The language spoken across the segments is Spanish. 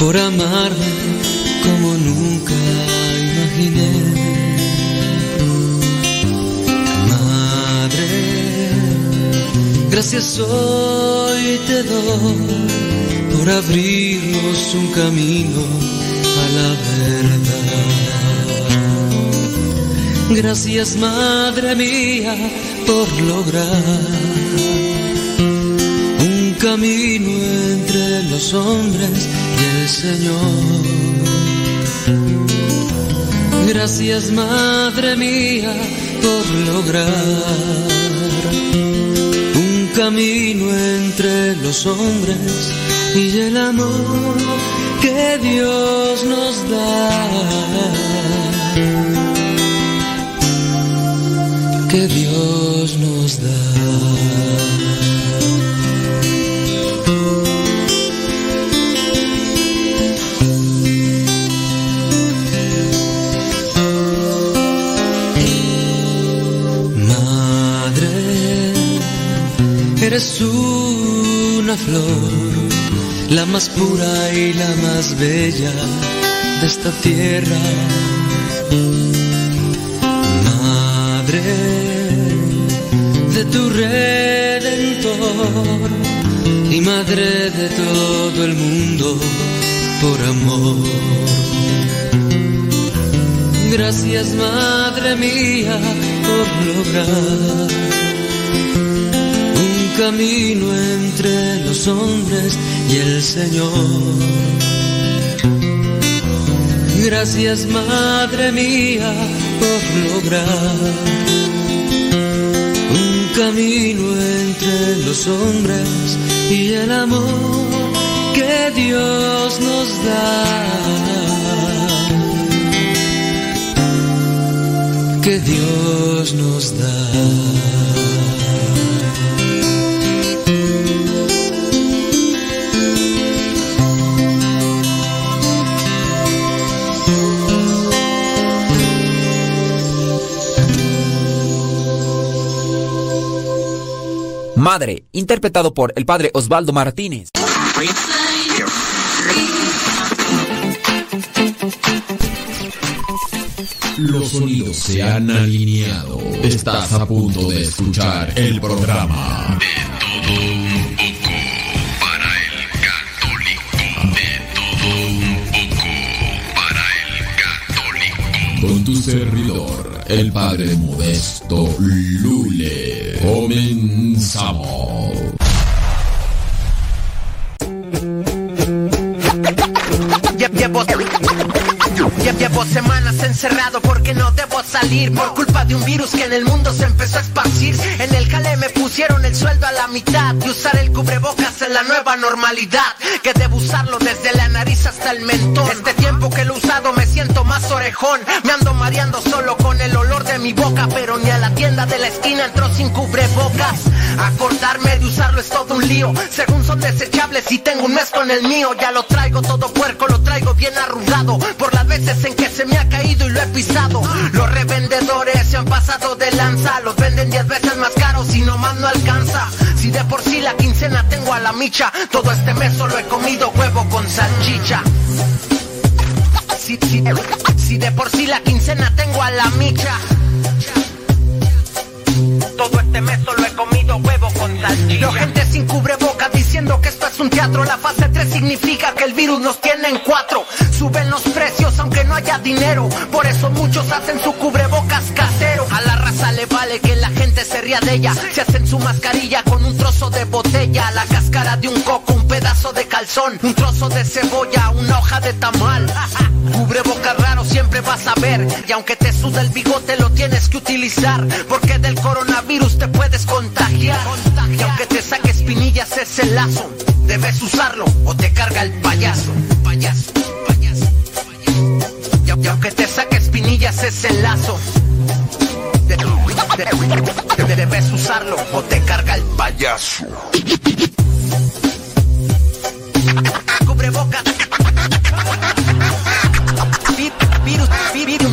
por amarme como nunca imaginé. Madre, gracias hoy te doy por abrirnos un camino a la verdad. Gracias, Madre mía, por lograr un camino entre los hombres y el Señor. Gracias, Madre mía, por lograr un camino entre los hombres y el amor que Dios nos da. Que Dios nos da. Eres una flor, la más pura y la más bella de esta tierra. Madre de tu redentor y madre de todo el mundo por amor. Gracias, Madre mía, por lograr camino entre los hombres y el Señor. Gracias, Madre mía, por lograr un camino entre los hombres y el amor que Dios nos da. Que Dios nos da. Interpretado por el padre Osvaldo Martínez. Los sonidos se han alineado. Estás a punto de escuchar el programa De todo un poco para el católico. De todo un poco para el católico. con tu servidor, el padre modesto Lule. Comenzamos. Lle- Llevo, lle- llevo semanas encerrado porque no debo salir Por culpa de un virus que en el mundo se empezó a esparcir. En el jale me pusieron el sueldo a la mitad Y usar el cubrebocas es la nueva normalidad. Que debo usarlo desde la nariz hasta el mentón. Este tiempo que lo he usado me siento más orejón. Me ando mareando solo con el olor de mi boca Pero ni a la tienda de la esquina entró sin cubrebocas. Acordarme de usarlo es todo un lío. Según son desechables y tengo un mes con el mío. Ya lo traigo todo puerco, lo traigo bien arrugado. Por las veces en que se me ha caído y lo he pisado. Los revendedores se han pasado de lanza. Los venden 10 veces más caros y nomás no alcanza. Si de por sí la quincena tengo a la micha Todo este mes solo he comido huevo con salchicha. Si, si- si de por sí la quincena tengo a la micha todo este mes solo he comido huevo con salchicha. Veo gente sin cubreboca diciendo que esto es un teatro. La fase 3 significa que el virus nos tiene en cuatro. Suben los precios aunque no haya dinero. Por eso muchos hacen su cubrebocas casero. A la raza le vale que la gente se ría de ella. Se hacen su mascarilla con un trozo de botella. La cáscara de un coco, un pedazo de calzón. Un trozo de cebolla, una hoja de tamal. Cubrebocas raro siempre vas a ver. Y aunque te suda el bigote lo tienes que utilizar. Porque del coronavirus te puedes contagiar. Y aunque te saque espinillas ese lazo, debes usarlo o te carga el payaso. Payaso, payaso, payaso. Y, aunque te saque espinillas ese lazo, de- de- de- debes usarlo o te carga el payaso. Cubrebocas. Vi- Virus, vi- virus.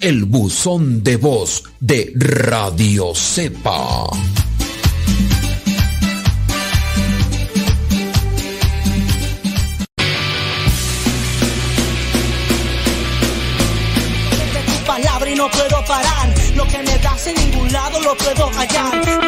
el buzón de voz de Radio Cepa. palabra y no puedo parar. Lo que me das en ningún lado lo puedo hallar.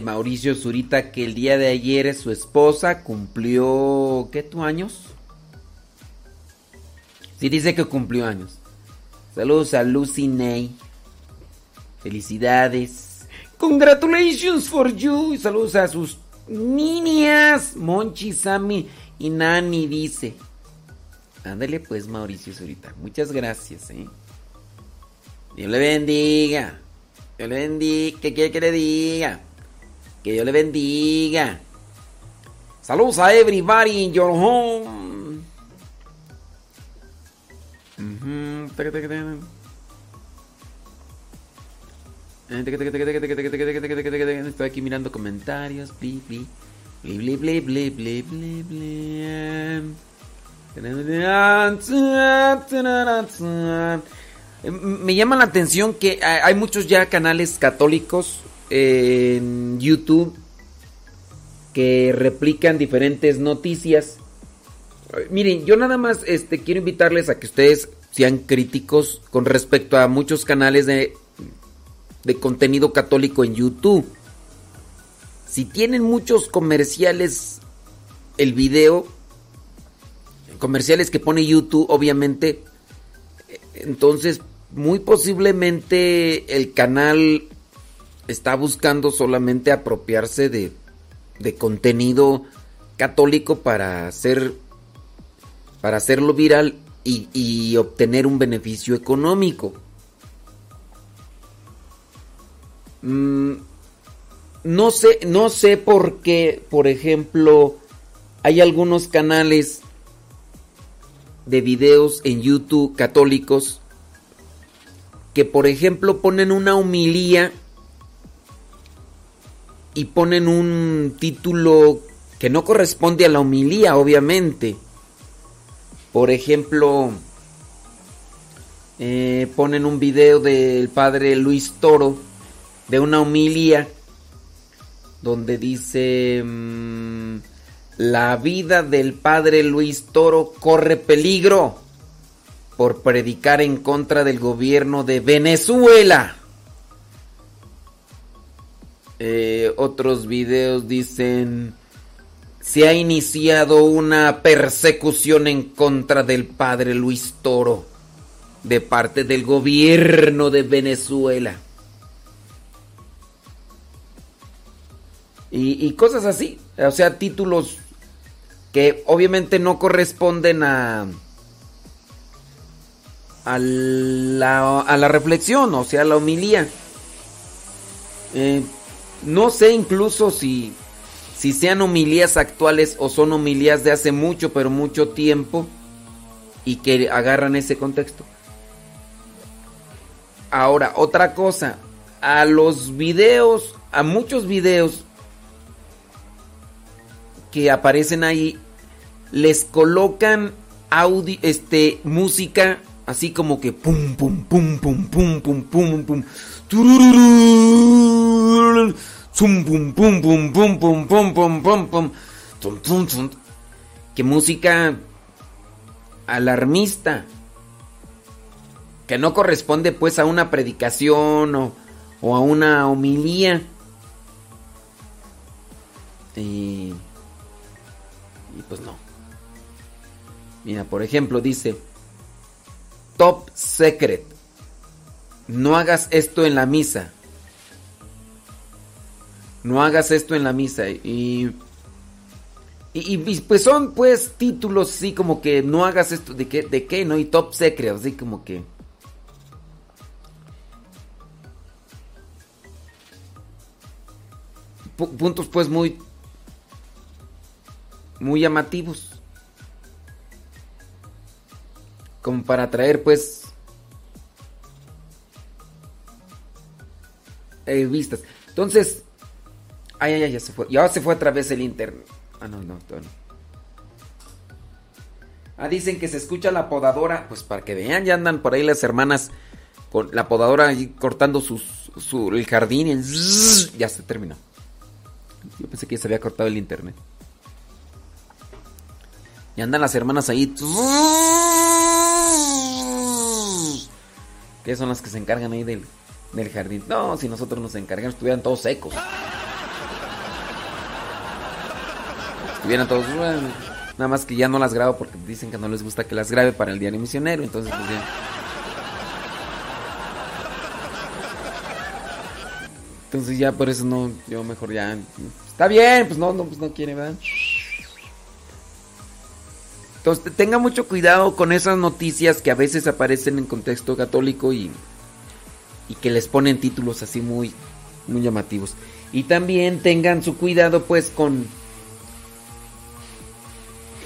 Mauricio Zurita que el día de ayer su esposa cumplió... ¿Qué tu años? Sí, dice que cumplió años. Saludos a Lucy Ney. Felicidades. Congratulations for you. Y saludos a sus niñas. Monchi, Sammy y Nani dice. Ándale pues Mauricio Zurita. Muchas gracias, eh. Dios le bendiga. Dios le bendiga. ¿Qué quiere que le diga? Que Dios le bendiga. Saludos a everybody in your home. Estoy aquí mirando comentarios. Bli, bli. Bli, bli, bli, bli, Me llama la atención que hay muchos ya canales católicos en YouTube que replican diferentes noticias. Miren, yo nada más este, quiero invitarles a que ustedes sean críticos con respecto a muchos canales de, de contenido católico en YouTube. Si tienen muchos comerciales, el video, comerciales que pone YouTube, obviamente, eh, entonces muy posiblemente el canal está buscando solamente apropiarse de, de contenido católico para hacer para hacerlo viral y, obtener un beneficio económico. Mm, no sé, no sé por qué, por ejemplo, hay algunos canales de videos en YouTube católicos que, por ejemplo, ponen una humilía y ponen un título que no corresponde a la humilía, obviamente. Por ejemplo, eh, ponen un video del padre Luis Toro de una humilía donde dice mm, la vida del padre Luis Toro corre peligro por predicar en contra del gobierno de Venezuela. Eh, otros videos dicen se ha iniciado una persecución en contra del padre Luis Toro de parte del gobierno de Venezuela. Y, cosas así, o sea, títulos que obviamente no corresponden a a la, a la reflexión, o sea, a la homilía. Eh, no sé incluso si, si sean homilías actuales o son homilías de hace mucho, pero mucho tiempo y que agarran ese contexto. Ahora, otra cosa, a los videos, a muchos videos que aparecen ahí, les colocan audio, este, música así como que pum, pum, pum, pum, pum, pum, pum, pum, turururú, zum, pum, pum, pum, pum, pum, pum, pum, pum, pum, tum, tum, tum. que música alarmista. Que no corresponde pues a una predicación o, o a una homilía. Y, y pues no. Mira por ejemplo dice top secret. No hagas esto en la misa no hagas esto en la misa. Y y, pues son pues títulos así como que no hagas esto de qué de qué no y top secret así como que. Pu- puntos pues muy muy llamativos. Como para atraer pues eh, vistas. Entonces ay ay ay ya se fue ya se fue a través del internet ah no no no. ah dicen que se escucha la podadora pues para que vean ya andan por ahí las hermanas con la podadora ahí cortando sus, su, el jardín y el ya se terminó yo pensé que ya se había cortado el internet y andan las hermanas ahí. Que son las que se encargan ahí del, del jardín. No, si nosotros nos encargamos, estuvieran todos secos. Estuvieran todos. bueno, nada más que ya no las grabo porque dicen que no les gusta que las grabe para el diario misionero. Entonces, pues ya. Entonces ya por eso no, yo mejor ya. Está bien, pues no, no, pues no quiere, ¿verdad? Entonces tenga mucho cuidado con esas noticias que a veces aparecen en contexto católico y, y que les ponen títulos así muy, muy llamativos. Y también tengan su cuidado pues con...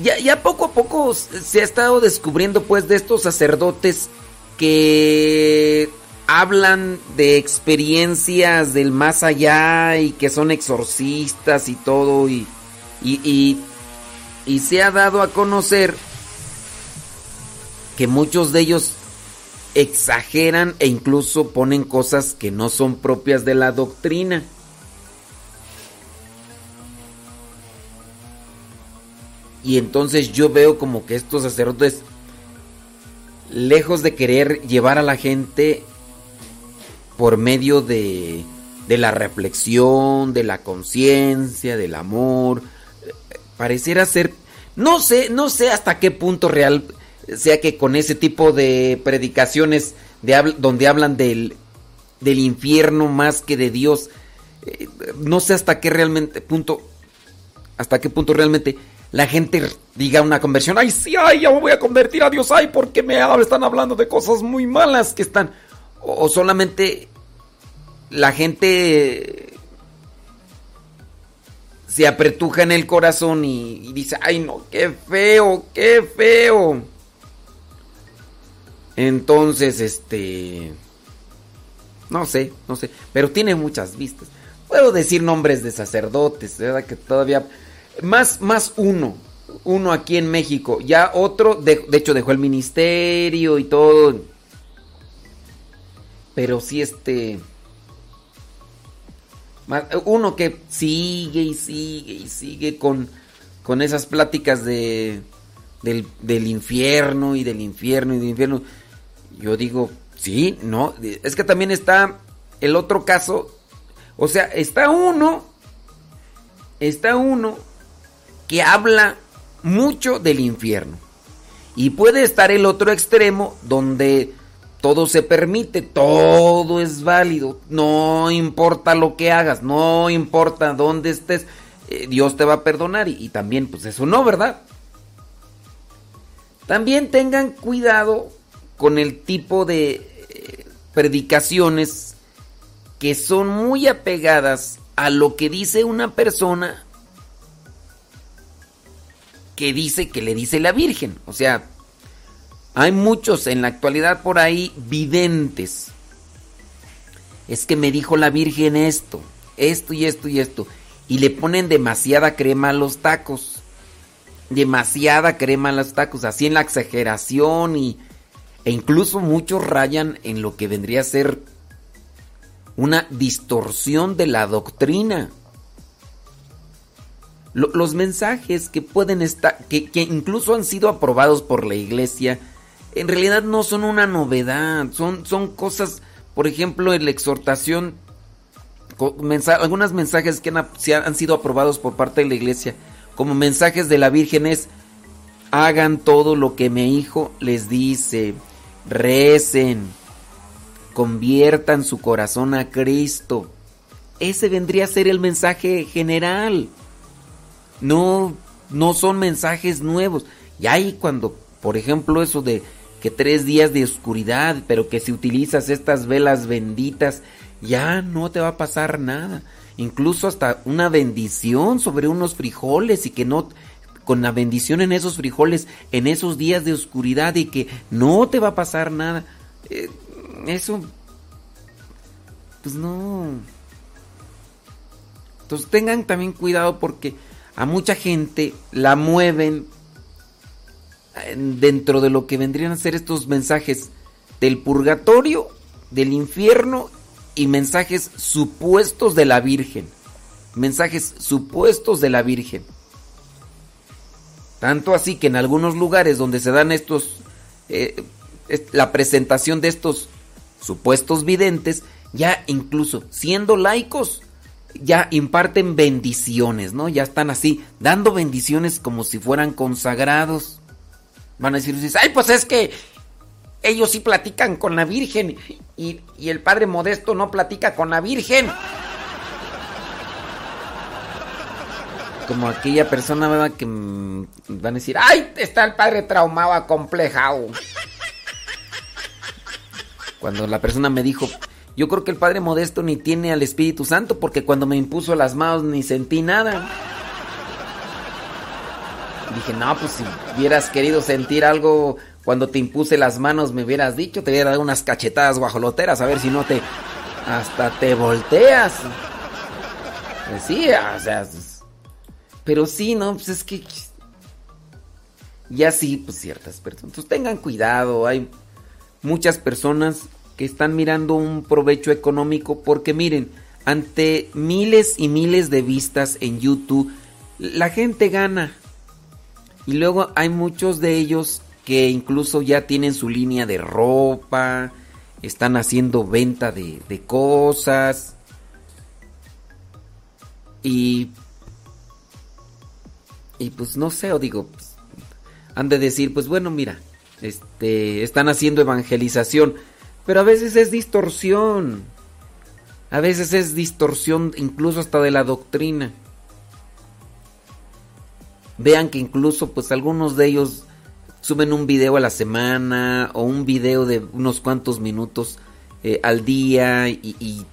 Ya, poco a poco se ha estado descubriendo pues de estos sacerdotes que hablan de experiencias del más allá y que son exorcistas y todo y, y y se ha dado a conocer que muchos de ellos exageran e incluso ponen cosas que no son propias de la doctrina. Y entonces yo veo como que estos sacerdotes, lejos de querer llevar a la gente por medio de, de la reflexión, de la conciencia, del amor, pareciera ser no sé no sé hasta qué punto real sea que con ese tipo de predicaciones de donde hablan del del infierno más que de Dios eh, no sé hasta qué realmente punto hasta qué punto realmente la gente diga una conversión ay sí ay ya me voy a convertir a Dios ay porque me están hablando de cosas muy malas que están o, solamente la gente se apretuja en el corazón y, y, dice, ay no, qué feo, qué feo. Entonces, este... No sé, no sé, pero tiene muchas vistas. Puedo decir nombres de sacerdotes, ¿verdad? Que todavía... Más, más uno, uno aquí en México, ya otro, de, de hecho dejó el ministerio y todo. Pero sí, este... Uno que sigue y sigue y sigue con, con esas pláticas de, del, del, infierno y del infierno y del infierno. Yo digo, sí, no. Es que también está el otro caso. O sea, está uno, está uno que habla mucho del infierno. Y puede estar el otro extremo donde todo se permite, todo es válido, no importa lo que hagas, no importa dónde estés, eh, Dios te va a perdonar y, también pues eso no, ¿verdad? También tengan cuidado con el tipo de eh, predicaciones que son muy apegadas a lo que dice una persona que dice que le dice la Virgen. O sea, hay muchos en la actualidad por ahí videntes. Es que me dijo la Virgen esto, esto y esto y esto. Y le ponen demasiada crema a los tacos. Demasiada crema a los tacos. Así en la exageración y... E incluso muchos rayan en lo que vendría a ser una distorsión de la doctrina. Los mensajes que pueden estar, que, incluso han sido aprobados por la iglesia, en realidad no son una novedad, son, son cosas, por ejemplo, en la exhortación, algunos mensajes que han, han sido aprobados por parte de la iglesia, como mensajes de la Virgen es, hagan todo lo que mi hijo les dice, recen, conviertan su corazón a Cristo. Ese vendría a ser el mensaje general. No, no son mensajes nuevos. Y ahí cuando, por ejemplo, eso de que tres días de oscuridad, pero que si utilizas estas velas benditas, ya no te va a pasar nada. Incluso hasta una bendición sobre unos frijoles y que no, con la bendición en esos frijoles, en esos días de oscuridad y que no te va a pasar nada. Eh, eso, pues no. Entonces tengan también cuidado porque a mucha gente la mueven dentro de lo que vendrían a ser estos mensajes del purgatorio, del infierno y mensajes supuestos de la Virgen. Mensajes supuestos de la Virgen. Tanto así que en algunos lugares donde se dan estos, eh, la presentación de estos supuestos videntes, ya incluso siendo laicos, ya imparten bendiciones, ¿no? Ya están así, dando bendiciones como si fueran consagrados. Van a decir, ay, pues es que ellos sí platican con la Virgen y, y el Padre Modesto no platica con la Virgen. como aquella persona ¿verdad? que van a decir, ¡ay! Está el padre traumado, acomplejado. Cuando la persona me dijo, yo creo que el padre modesto ni tiene al Espíritu Santo porque cuando me impuso las manos ni sentí nada. Dije, no, pues si hubieras querido sentir algo cuando te impuse las manos, me hubieras dicho, te hubiera dado unas cachetadas guajoloteras, a ver si no te. hasta te volteas. Decía, o sea, pero sí, no, pues es que. Ya sí, pues ciertas personas. Entonces tengan cuidado. Hay muchas personas que están mirando un provecho económico porque miren, ante miles y miles de vistas en YouTube, la gente gana. Y luego hay muchos de ellos que incluso ya tienen su línea de ropa, están haciendo venta de, de cosas. Y y pues no sé, o digo, pues, han de decir, pues bueno, mira, este, están haciendo evangelización, pero a veces es distorsión. A veces es distorsión incluso hasta de la doctrina. Vean que incluso pues algunos de ellos suben un video a la semana o un video de unos cuantos minutos eh, al día y, y,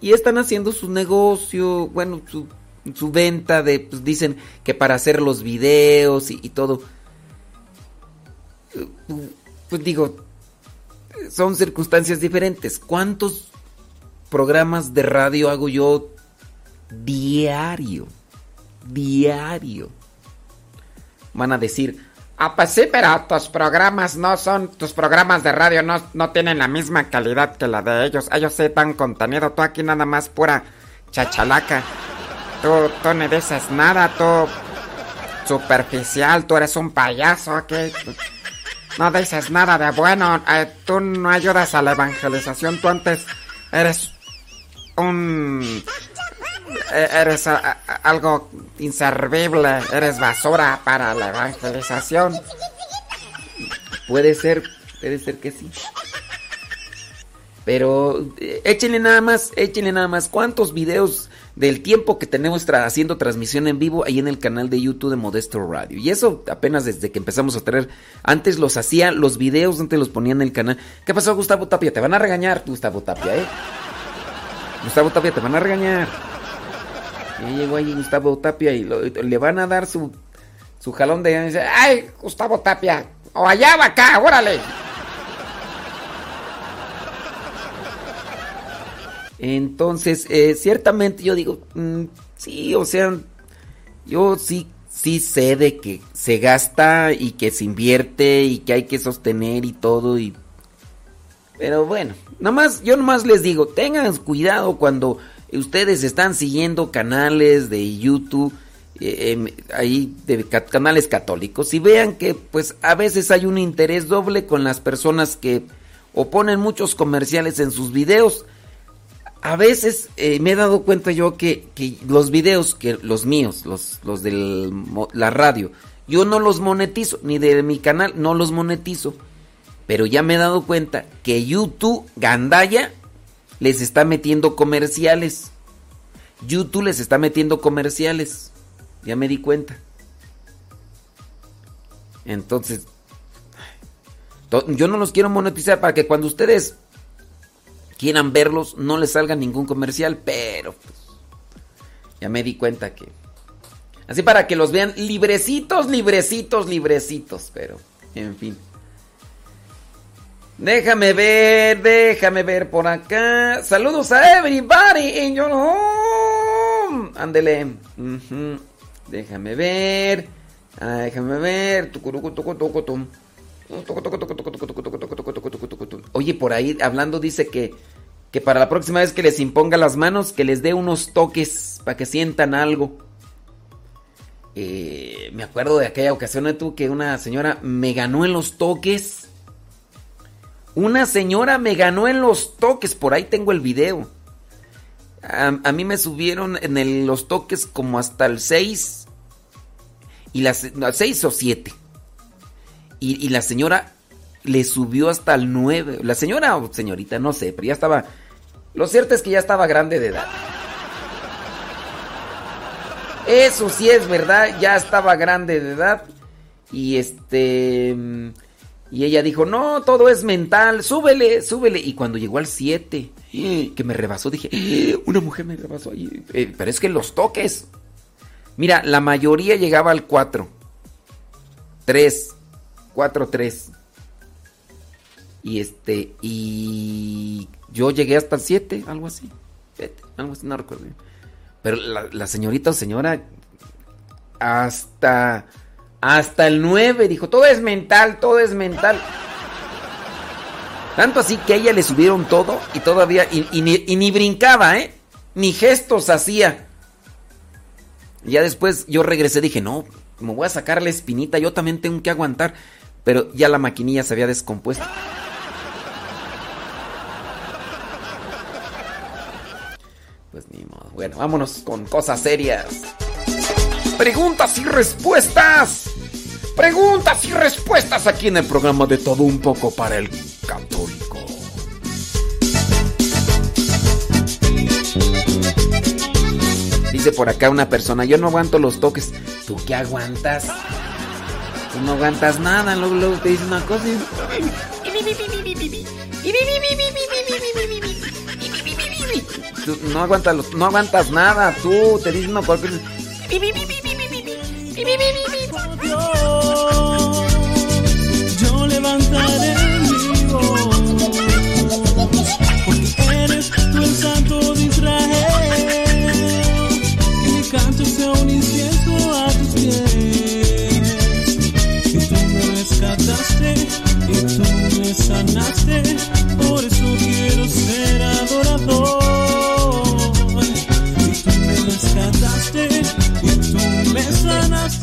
y, están haciendo su negocio, bueno, su su venta de, pues dicen que para hacer los videos y, todo. Pues digo, son circunstancias diferentes. ¿Cuántos programas de radio hago yo diario? Diario. Van a decir, ah, pues sí, pero tus programas no son, tus programas de radio no, no tienen la misma calidad que la de ellos. Ellos se dan contenido, tú aquí nada más pura chachalaca. Tú, tú no dices nada, tú superficial, tú eres un payaso aquí. No dices nada de bueno, eh, tú no ayudas a la evangelización, tú antes eres un... Eh, eres algo inservible, eres basura para la evangelización. Puede ser, puede ser que sí. Pero eh, échenle nada más, échenle nada más. ¿Cuántos videos del tiempo que tenemos haciendo transmisión en vivo ahí en el canal de YouTube de Modesto Radio? Y eso apenas desde que empezamos a traer. Antes los hacía, los videos antes los ponía en el canal. ¿Qué pasó, Gustavo Tapia? Te van a regañar, Gustavo Tapia, ¿eh? Gustavo Tapia, te van a regañar. Ya llegó ahí Gustavo Tapia y lo- le van a dar su, su jalón de... ¡Ay, Gustavo Tapia! ¡O allá va acá, órale! Entonces, eh, ciertamente yo digo, mm, sí, o sea, yo sí, sí sé de que se gasta y que se invierte y que hay que sostener y todo y... Pero bueno, nomás, yo nomás les digo, tengan cuidado cuando ustedes están siguiendo canales de YouTube, eh, em, ahí de ca- canales católicos, y vean que pues a veces hay un interés doble con las personas que oponen muchos comerciales en sus videos. A veces eh, me he dado cuenta yo que, que los videos, que los míos, los, los de la radio, yo no los monetizo, ni de mi canal, no los monetizo. Pero ya me he dado cuenta que YouTube, Gandaya, les está metiendo comerciales. YouTube les está metiendo comerciales. Ya me di cuenta. Entonces, to- yo no los quiero monetizar para que cuando ustedes quieran verlos no les salga ningún comercial, pero pues, ya me di cuenta que... Así para que los vean librecitos, librecitos, librecitos, pero en fin. Déjame ver, déjame ver por acá. Saludos a everybody in your home. Ándele. Ujú. Déjame ver. Ah, déjame ver. Tucurucu, tucu, tucu. Oye, por ahí hablando dice que, que para la próxima vez que les imponga las manos, que les dé unos toques para que sientan algo. Eh, me acuerdo de aquella ocasión tú que una señora me ganó en los toques. Una señora me ganó en los toques, por ahí tengo el video. A, mí me subieron en los toques como hasta el 6 y las 6 o 7. Y, y la señora le subió hasta el 9. La señora o señorita, no sé, pero ya estaba... Lo cierto es que ya estaba grande de edad. Eso sí es verdad, ya estaba grande de edad. Y este... mm, Y ella dijo, no, todo es mental, súbele, súbele. Y cuando llegó al 7, que me rebasó, dije, "Eh, una mujer me rebasó ahí. Eh, pero es que los toques. Mira, la mayoría llegaba al 4. 3. 4, 3. Y este, y yo llegué hasta el 7, algo así. Algo así, no recuerdo. Pero la, señorita o señora, hasta, hasta el 9, dijo, todo es mental, todo es mental. Tanto así que a ella le subieron todo y todavía, y, ni, y ni brincaba, ¿eh? Ni gestos hacía. Ya después yo regresé, dije, no, me voy a sacar la espinita, yo también tengo que aguantar. Pero ya la maquinilla se había descompuesto. Pues ni modo. Bueno, vámonos con cosas serias. Preguntas y respuestas. Preguntas y respuestas aquí en el programa de todo un poco para el católico. Dice por acá una persona, yo no aguanto los toques. ¿Tú qué aguantas? No aguantas nada, luego, luego te dice una cosa no aguantas no aguantas nada, tú te dicen una cualquier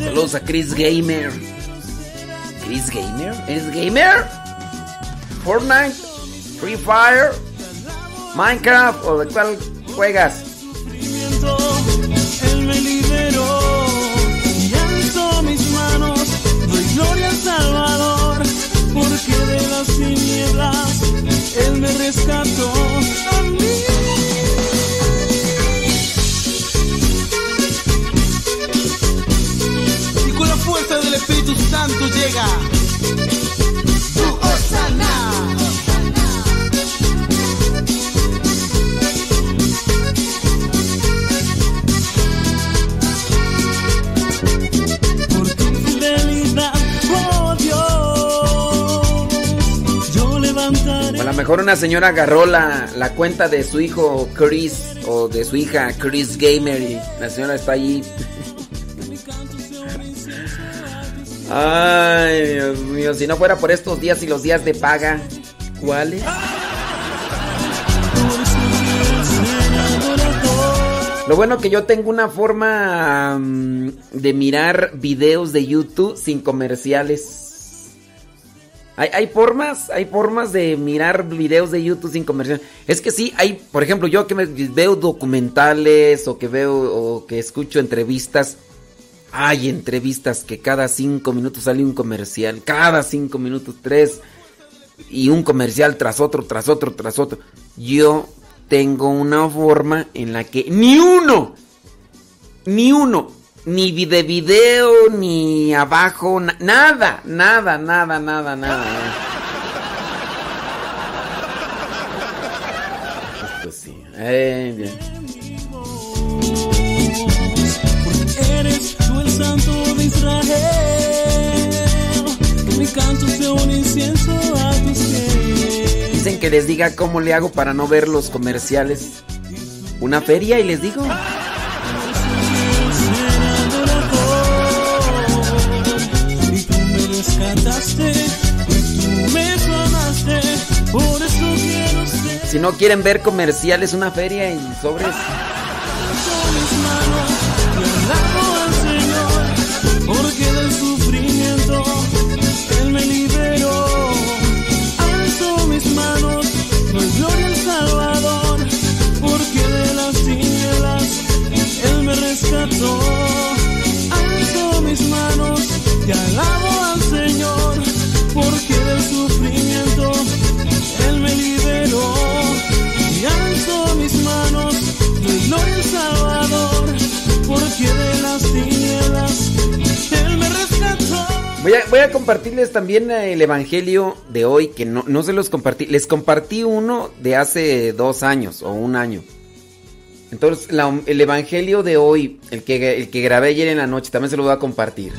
Saludos a Chris Gamer. ¿Chris Gamer? ¿Es gamer? ¿Fortnite? ¿Free Fire? ¿Minecraft? ¿O de cuál juegas? Él me liberó y alzó mis manos. Doy gloria al Salvador, porque de las tinieblas Él me rescató Espíritu Santo llega. Tu Osana. Por tu fidelidad, oh Dios, yo levantaré. A lo mejor una señora agarró la, la cuenta de su hijo Chris o de su hija Chris Gamer y la señora está allí. Ay, Dios mío, si no fuera por estos días y los días de paga, ¿cuáles? Lo bueno que yo tengo una forma mm, de mirar videos de YouTube sin comerciales. Hay, formas, hay formas de mirar videos de YouTube sin comerciales. Es que sí, hay, por ejemplo, yo que me veo documentales o que veo o que escucho entrevistas. Hay entrevistas que cada cinco minutos sale un comercial, cada cinco minutos tres y un comercial tras otro, tras otro, tras otro. Yo tengo una forma en la que ni uno, ni uno, ni de video, ni abajo, na- nada, nada, nada, nada, nada. Pues eh, bien. Santo de Israel. Que mi canto sea un incienso a tus pies. Dicen que les diga cómo le hago para no ver los comerciales. Una feria y les digo. Y tú me rescataste, tú me sanaste. Por eso quiero ser Si no quieren ver comerciales, una feria y sobres. Porque del sufrimiento Él me liberó. Alzo mis manos, doy gloria al Salvador, porque de las tinieblas Él me rescató. Alzo mis manos y alabo al Señor, porque del sufrimiento Él me liberó. Y alzo mis manos, doy gloria al Salvador, porque de las tinieblas. Voy a, compartirles también el evangelio de hoy, que no, no se los compartí. Les compartí uno de hace dos años o un año. Entonces, el evangelio de hoy, el que, el que grabé ayer en la noche, también se lo voy a compartir.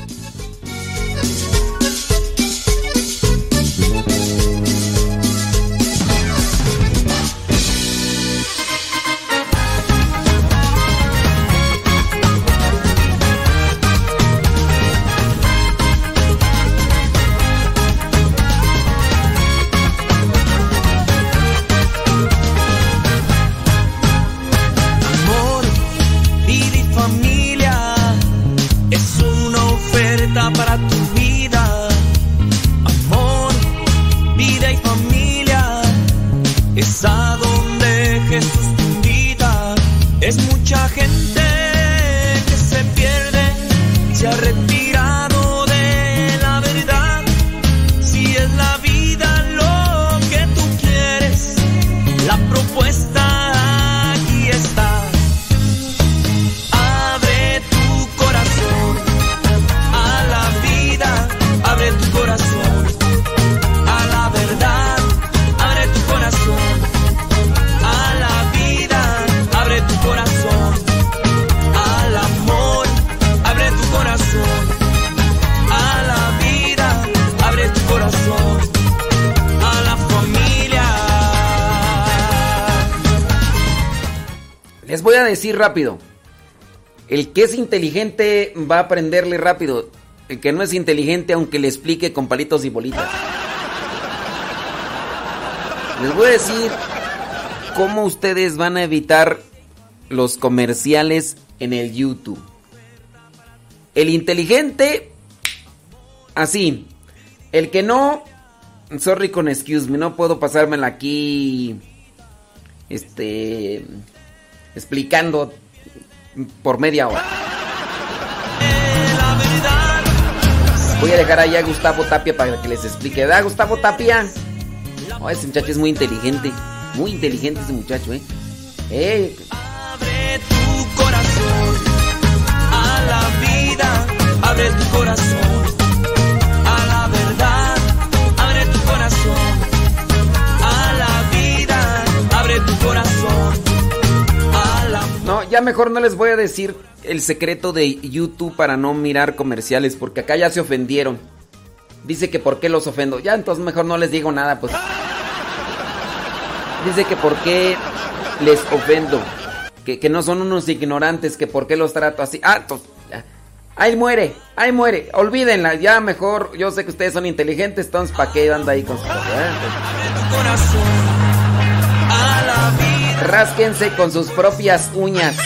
Rápido. El que es inteligente va a aprenderle rápido. El que no es inteligente, aunque le explique con palitos y bolitas. Les voy a decir cómo ustedes van a evitar los comerciales en el YouTube. El inteligente, así. El que no, sorry con excuse me, no puedo pasármela aquí. Este explicando por media hora. Voy a dejar ahí a Gustavo Tapia para que les explique. ¿Verdad, Gustavo Tapia? Oh, ese muchacho es muy inteligente. Muy inteligente ese muchacho, ¿eh? Eh, Abre tu corazón a la vida, abre tu corazón ya mejor no les voy a decir el secreto de YouTube para no mirar comerciales, porque acá ya se ofendieron. Dice que por qué los ofendo. Ya, entonces mejor no les digo nada, pues. Dice que por qué les ofendo. Que, que no son unos ignorantes, que por qué los trato así. Ah, pues. Ahí muere, ahí muere. Olvídenla, ya mejor. Yo sé que ustedes son inteligentes, entonces ¿para qué anda ahí con eh? corazón Rásquense con sus propias uñas.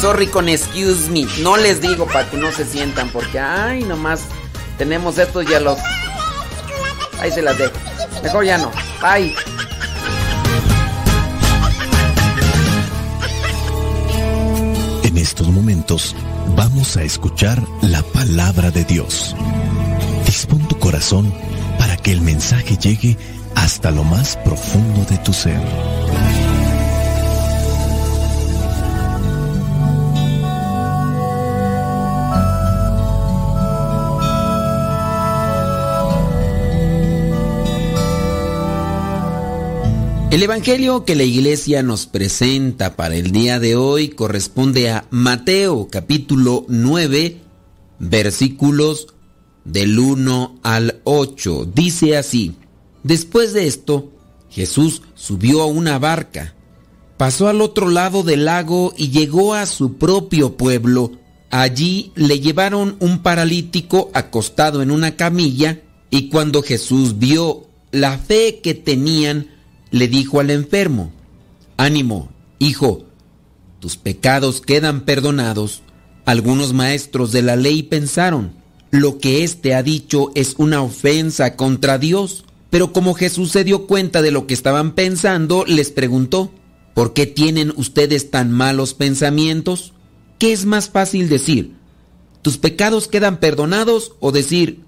Sorry con excuse me. No les digo para que no se sientan porque, ay, nomás tenemos estos ya los... Ahí se las dejo. Mejor ya no. Bye. En estos momentos vamos a escuchar la palabra de Dios. Dispón tu corazón para que el mensaje llegue hasta lo más profundo de tu ser. El Evangelio que la iglesia nos presenta para el día de hoy corresponde a Mateo capítulo 9 versículos del 1 al 8. Dice así, después de esto, Jesús subió a una barca, pasó al otro lado del lago y llegó a su propio pueblo. Allí le llevaron un paralítico acostado en una camilla y cuando Jesús vio la fe que tenían, le dijo al enfermo, Ánimo, hijo, tus pecados quedan perdonados. Algunos maestros de la ley pensaron, lo que éste ha dicho es una ofensa contra Dios. Pero como Jesús se dio cuenta de lo que estaban pensando, les preguntó, ¿por qué tienen ustedes tan malos pensamientos? ¿Qué es más fácil decir? ¿Tus pecados quedan perdonados o decir,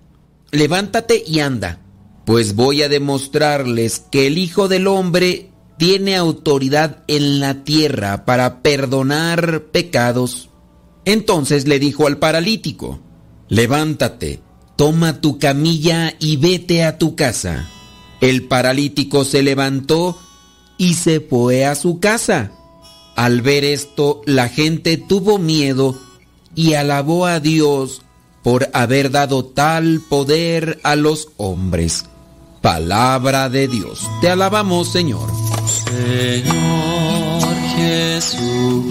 levántate y anda? Pues voy a demostrarles que el Hijo del Hombre tiene autoridad en la tierra para perdonar pecados. Entonces le dijo al paralítico, levántate, toma tu camilla y vete a tu casa. El paralítico se levantó y se fue a su casa. Al ver esto, la gente tuvo miedo y alabó a Dios por haber dado tal poder a los hombres. Palabra de Dios. Te alabamos, Señor. Señor Jesucristo,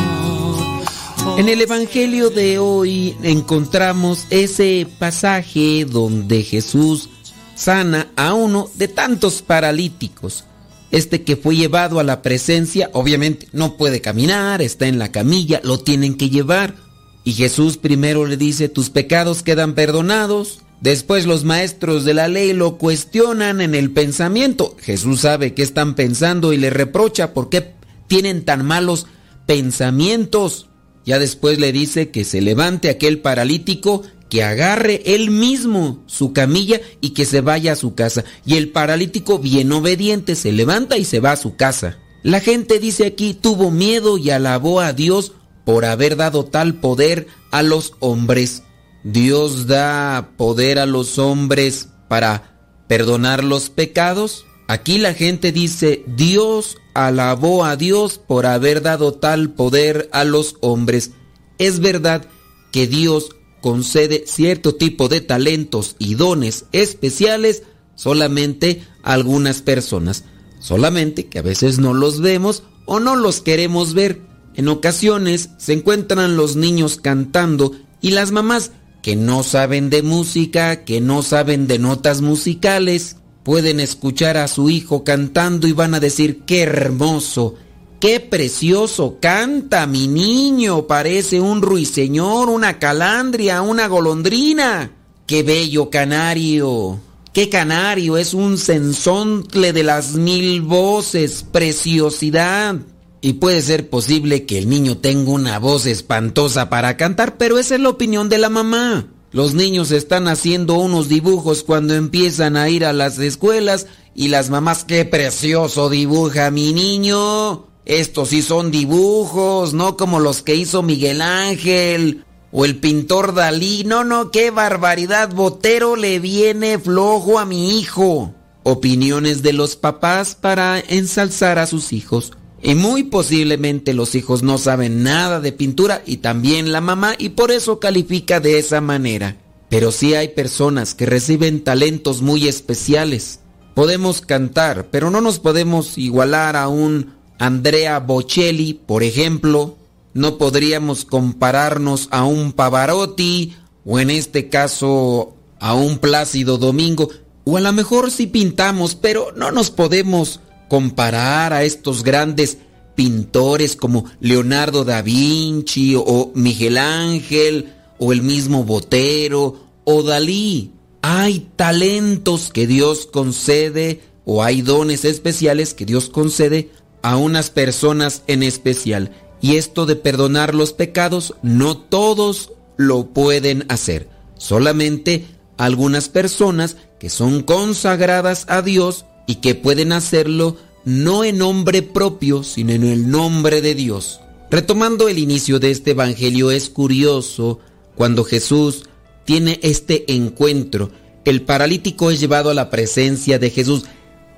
En el Evangelio de hoy encontramos ese pasaje donde Jesús sana a uno de tantos paralíticos. Este que fue llevado a la presencia, obviamente no puede caminar, está en la camilla, lo tienen que llevar. Y Jesús primero le dice, tus pecados quedan perdonados. Después los maestros de la ley lo cuestionan en el pensamiento. Jesús sabe qué están pensando y le reprocha por qué tienen tan malos pensamientos. Ya después le dice que se levante aquel paralítico, que agarre él mismo su camilla y que se vaya a su casa. Y el paralítico, bien obediente, se levanta y se va a su casa. La gente dice aquí, tuvo miedo y alabó a Dios por haber dado tal poder a los hombres. Dios da poder a los hombres para perdonar los pecados. Aquí la gente dice, Dios alabó a Dios por haber dado tal poder a los hombres. Es verdad que Dios concede cierto tipo de talentos y dones especiales solamente a algunas personas, solamente que a veces no los vemos o no los queremos ver. En ocasiones se encuentran los niños cantando y las mamás que no saben de música, que no saben de notas musicales, pueden escuchar a su hijo cantando y van a decir, qué hermoso, qué precioso canta mi niño, parece un ruiseñor, una calandria, una golondrina. Qué bello canario. Qué canario, es un sensontle de las mil voces, preciosidad. Y puede ser posible que el niño tenga una voz espantosa para cantar, pero esa es la opinión de la mamá. Los niños están haciendo unos dibujos cuando empiezan a ir a las escuelas y las mamás, qué precioso dibuja mi niño. Estos sí son dibujos, no como los que hizo Miguel Ángel o el pintor Dalí. No, no, qué barbaridad. Botero le viene flojo a mi hijo. Opiniones de los papás para ensalzar a sus hijos. Y muy posiblemente los hijos no saben nada de pintura y también la mamá y por eso califica de esa manera. Pero sí hay personas que reciben talentos muy especiales. Podemos cantar, pero no nos podemos igualar a un Andrea Bocelli, por ejemplo. No podríamos compararnos a un Pavarotti o en este caso a un Plácido Domingo. O a lo mejor sí pintamos, pero no nos podemos comparar a estos grandes pintores como Leonardo da Vinci o Miguel Ángel o el mismo Botero o Dalí. Hay talentos que Dios concede o hay dones especiales que Dios concede a unas personas en especial. Y esto de perdonar los pecados, no todos lo pueden hacer. Solamente algunas personas que son consagradas a Dios y que pueden hacerlo no en nombre propio, sino en el nombre de Dios. Retomando el inicio de este Evangelio, es curioso cuando Jesús tiene este encuentro. El paralítico es llevado a la presencia de Jesús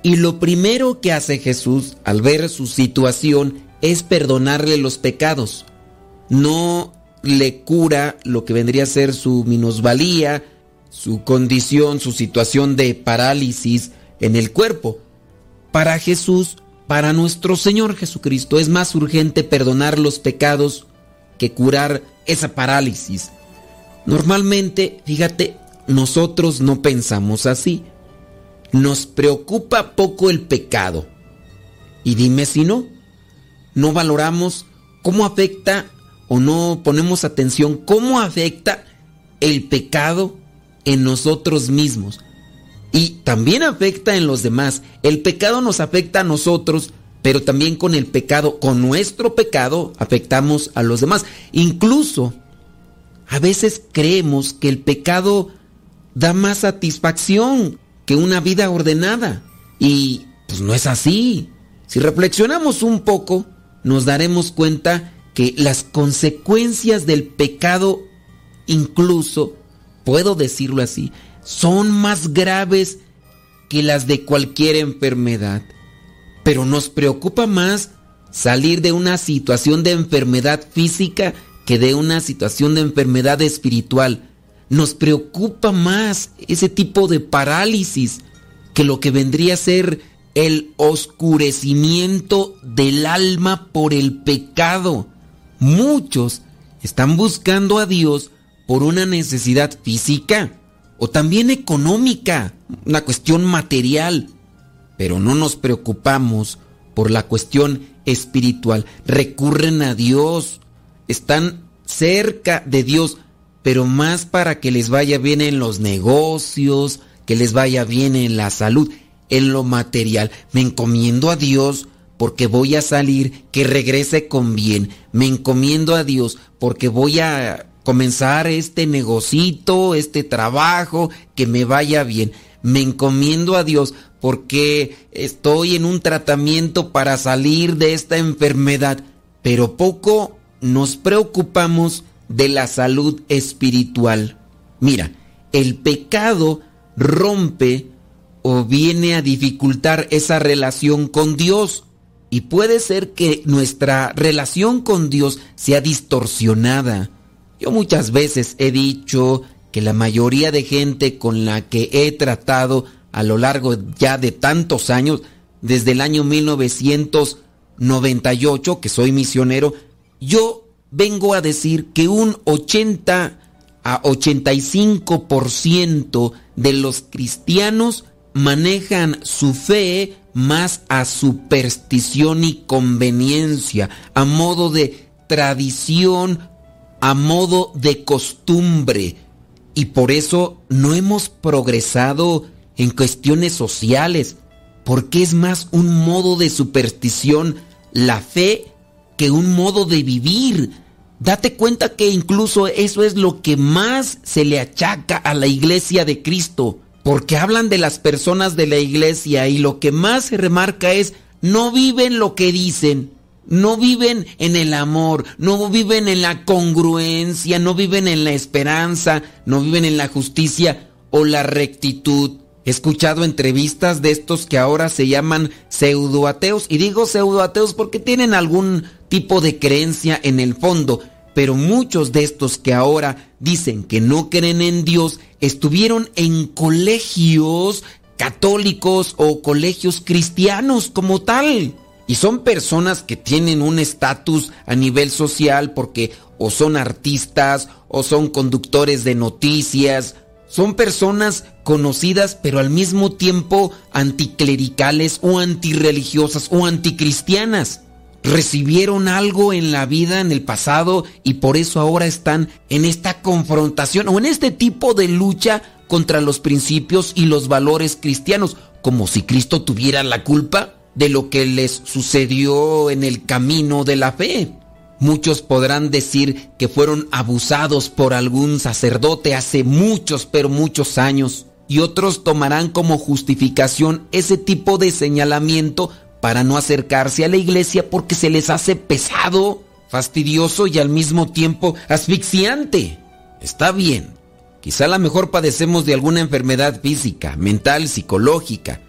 y lo primero que hace Jesús al ver su situación es perdonarle los pecados. No le cura lo que vendría a ser su minusvalía, su condición, su situación de parálisis, en el cuerpo. Para Jesús, para nuestro Señor Jesucristo, es más urgente perdonar los pecados que curar esa parálisis. Normalmente, fíjate, nosotros no pensamos así. Nos preocupa poco el pecado. Y dime si no, no valoramos cómo afecta o no ponemos atención cómo afecta el pecado en nosotros mismos y también afecta en los demás. El pecado nos afecta a nosotros, pero también con el pecado, con nuestro pecado, afectamos a los demás. Incluso, a veces creemos que el pecado da más satisfacción que una vida ordenada. Y pues no es así. Si reflexionamos un poco, nos daremos cuenta que las consecuencias del pecado, incluso, puedo decirlo así, son más graves que las de cualquier enfermedad. Pero nos preocupa más salir de una situación de enfermedad física que de una situación de enfermedad espiritual. Nos preocupa más ese tipo de parálisis que lo que vendría a ser el oscurecimiento del alma por el pecado. Muchos están buscando a Dios por una necesidad física o también económica, una cuestión material. Pero no nos preocupamos por la cuestión espiritual. Recurren a Dios, están cerca de Dios, pero más para que les vaya bien en los negocios, que les vaya bien en la salud, en lo material. Me encomiendo a Dios porque voy a salir, que regrese con bien. Me encomiendo a Dios porque voy a comenzar este negocito, este trabajo, que me vaya bien. Me encomiendo a Dios porque estoy en un tratamiento para salir de esta enfermedad, pero poco nos preocupamos de la salud espiritual. Mira, el pecado rompe o viene a dificultar esa relación con Dios. Y puede ser que nuestra relación con Dios sea distorsionada. Yo muchas veces he dicho que la mayoría de gente con la que he tratado a lo largo ya de tantos años, desde el año 1998, que soy misionero, yo vengo a decir que un 80 a 85% de los cristianos manejan su fe más a superstición y conveniencia, a modo de tradición, a modo de costumbre. Y por eso no hemos progresado en cuestiones sociales, porque es más un modo de superstición la fe que un modo de vivir. Date cuenta que incluso eso es lo que más se le achaca a la iglesia de Cristo, porque hablan de las personas de la iglesia y lo que más se remarca es no viven lo que dicen, no viven en el amor, no viven en la congruencia, no viven en la esperanza, no viven en la justicia o la rectitud. He escuchado entrevistas de estos que ahora se llaman pseudoateos. Y digo pseudoateos porque tienen algún tipo de creencia en el fondo. Pero muchos de estos que ahora dicen que no creen en Dios estuvieron en colegios católicos o colegios cristianos como tal. Y son personas que tienen un estatus a nivel social porque o son artistas o son conductores de noticias. Son personas conocidas pero al mismo tiempo anticlericales o antirreligiosas o anticristianas. Recibieron algo en la vida, en el pasado, y por eso ahora están en esta confrontación o en este tipo de lucha contra los principios y los valores cristianos, como si Cristo tuviera la culpa de lo que les sucedió en el camino de la fe. Muchos podrán decir que fueron abusados por algún sacerdote hace muchos, pero muchos años. Y otros tomarán como justificación ese tipo de señalamiento para no acercarse a la iglesia porque se les hace pesado, fastidioso y al mismo tiempo asfixiante. Está bien. Quizá a lo mejor padecemos de alguna enfermedad física, mental, psicológica.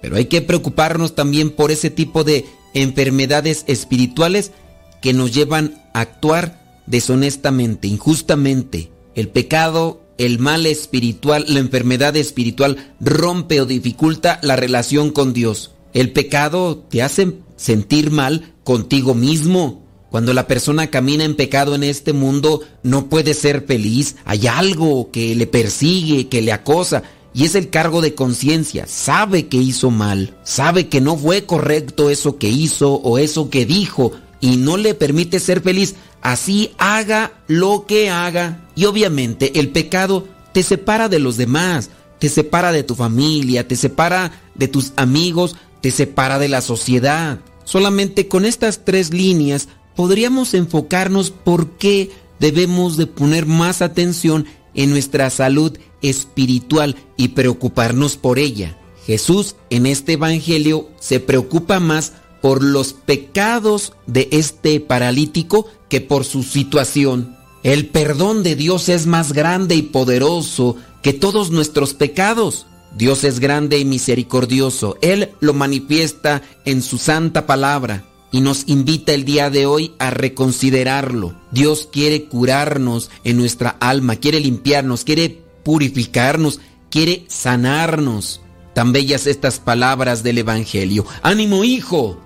Pero hay que preocuparnos también por ese tipo de enfermedades espirituales que nos llevan a actuar deshonestamente, injustamente. El pecado, el mal espiritual, la enfermedad espiritual rompe o dificulta la relación con Dios. El pecado te hace sentir mal contigo mismo. Cuando la persona camina en pecado en este mundo, no puede ser feliz. Hay algo que le persigue, que le acosa. Y es el cargo de conciencia. Sabe que hizo mal. Sabe que no fue correcto eso que hizo o eso que dijo y no le permite ser feliz, así haga lo que haga. Y obviamente el pecado te separa de los demás, te separa de tu familia, te separa de tus amigos, te separa de la sociedad. Solamente con estas tres líneas podríamos enfocarnos por qué debemos de poner más atención en nuestra salud espiritual y preocuparnos por ella. Jesús en este Evangelio se preocupa más por los pecados de este paralítico que por su situación. El perdón de Dios es más grande y poderoso que todos nuestros pecados. Dios es grande y misericordioso. Él lo manifiesta en su santa palabra y nos invita el día de hoy a reconsiderarlo. Dios quiere curarnos en nuestra alma, quiere limpiarnos, quiere purificarnos, quiere sanarnos. Tan bellas estas palabras del Evangelio. Ánimo hijo,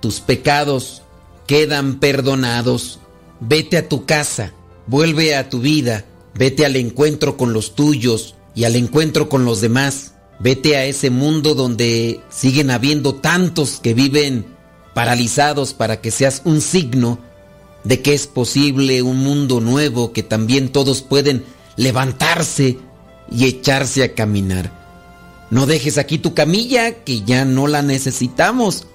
tus pecados quedan perdonados. Vete a tu casa, vuelve a tu vida, vete al encuentro con los tuyos y al encuentro con los demás. Vete a ese mundo donde siguen habiendo tantos que viven paralizados para que seas un signo de que es posible un mundo nuevo que también todos pueden levantarse y echarse a caminar. No dejes aquí tu camilla que ya no la necesitamos.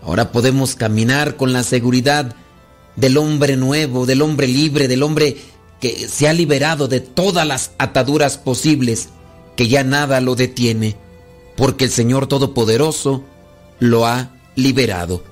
Ahora podemos caminar con la seguridad del hombre nuevo, del hombre libre, del hombre que se ha liberado de todas las ataduras posibles, que ya nada lo detiene, porque el Señor Todopoderoso lo ha liberado.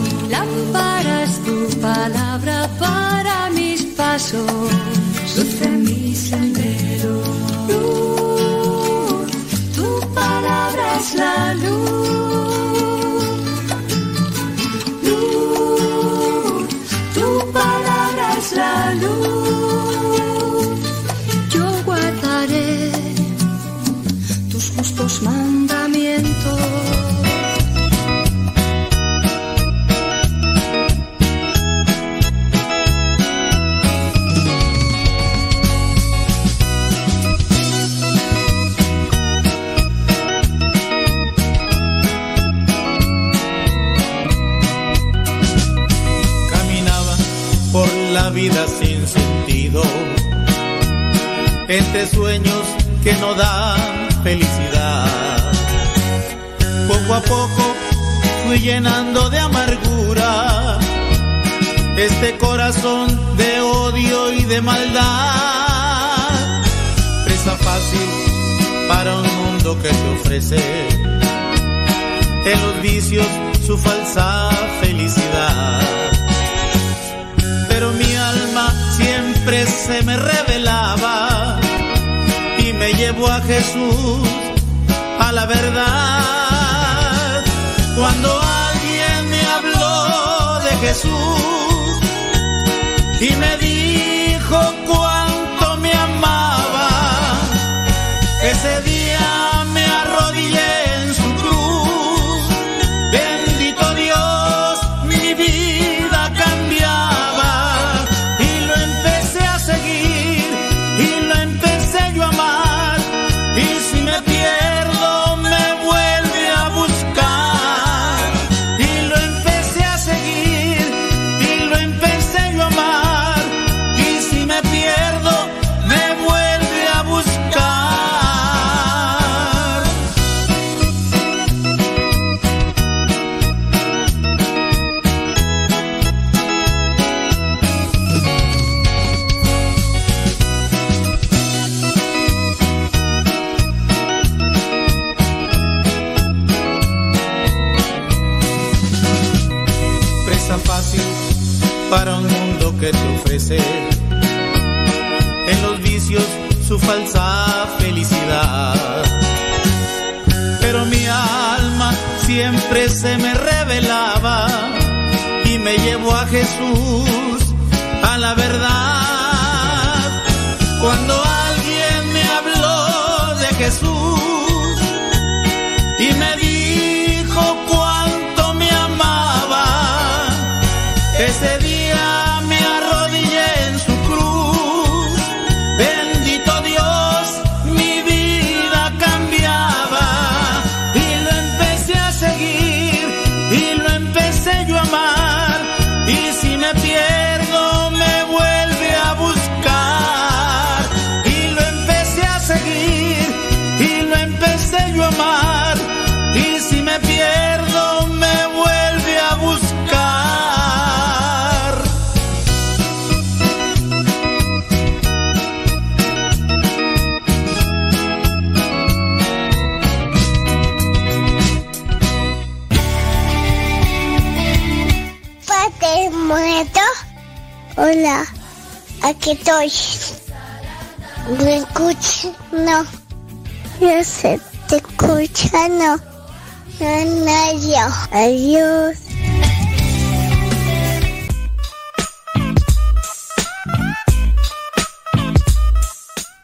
Lámpara es tu palabra para mis pasos, luz en mi sendero. Luz, tu palabra es la luz. Luz, tu palabra es la luz. Yo guardaré tus justos mandamientos. Entre sueños que no dan felicidad. Poco a poco fui llenando de amargura este corazón de odio y de maldad. Presa fácil para un mundo que te ofrece en los vicios su falsa felicidad. Pero mi alma siempre se me revelaba me llevó a Jesús, a la verdad. Cuando alguien me habló de Jesús y me dijo Adiós.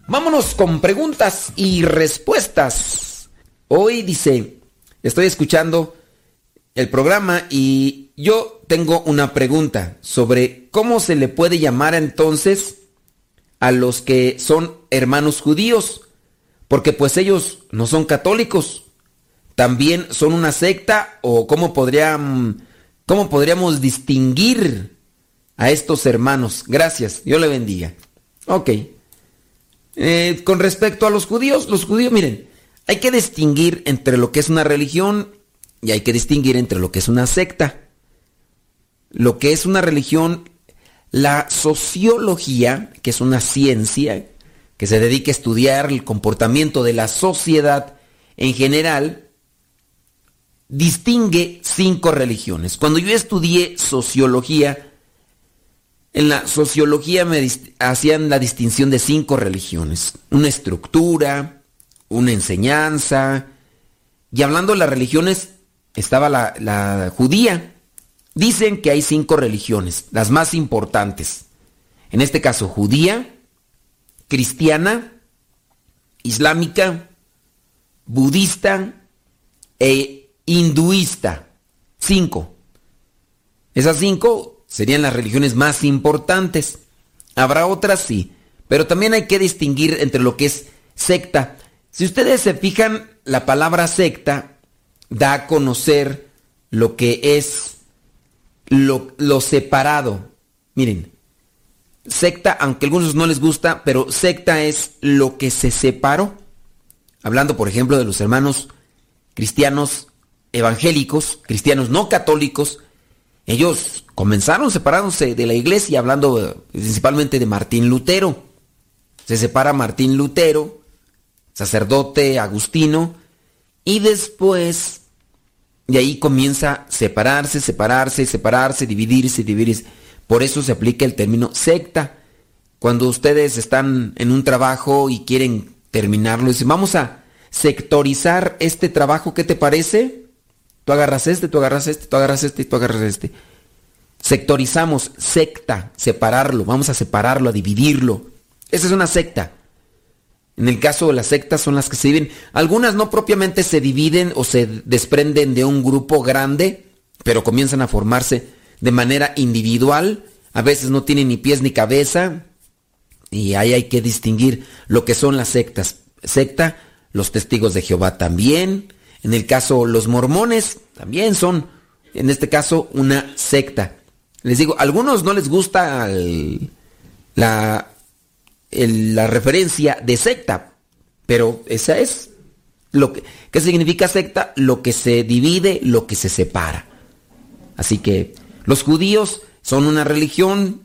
Vámonos con preguntas y respuestas. Hoy dice, estoy escuchando el programa y yo tengo una pregunta sobre cómo se le puede llamar entonces a los que son hermanos judíos, porque pues ellos no son católicos, también son una secta o cómo podríamos distinguir a estos hermanos. Gracias, Dios le bendiga. Ok. Eh, con respecto a los judíos, los judíos, miren, Hay que distinguir entre lo que es una religión y hay que distinguir entre lo que es una secta. Lo que es una religión, la sociología, que es una ciencia que se dedica a estudiar el comportamiento de la sociedad en general, distingue cinco religiones. Cuando yo estudié sociología, en la sociología me hacían la distinción de cinco religiones. Una estructura, una enseñanza. Y hablando de las religiones, estaba la, la judía. Dicen que hay cinco religiones, las más importantes. En este caso, judía, cristiana, islámica, budista e hinduista. Cinco. Esas cinco serían las religiones más importantes. Habrá otras, sí. Pero también hay que distinguir entre lo que es secta. Si ustedes se fijan, la palabra secta da a conocer lo que es lo, lo separado. Miren, secta, aunque a algunos no les gusta, pero secta es lo que se separó. Hablando, por ejemplo, de los hermanos cristianos evangélicos, cristianos no católicos, ellos comenzaron separándose de la iglesia, hablando eh, principalmente de Martín Lutero. Se separa Martín Lutero, sacerdote agustino, y después de ahí comienza separarse, separarse, separarse, dividirse, dividirse. Por eso se aplica el término secta. Cuando ustedes están en un trabajo y quieren terminarlo, dicen, vamos a sectorizar este trabajo, ¿qué te parece? Tú agarras este, tú agarras este, tú agarras este y tú agarras este. Sectorizamos, secta, separarlo, vamos a separarlo, a dividirlo. Esa es una secta. En el caso de las sectas son las que se dividen. Algunas no propiamente se dividen o se desprenden de un grupo grande, pero comienzan a formarse de manera individual. A veces no tienen ni pies ni cabeza. Y ahí hay que distinguir lo que son las sectas. Secta, los testigos de Jehová también. En el caso los mormones también son, en este caso, una secta. Les digo, a algunos no les gusta la, referencia de secta, pero esa es lo que ¿qué significa secta, lo que se divide, lo que se separa. Así que los judíos son una religión,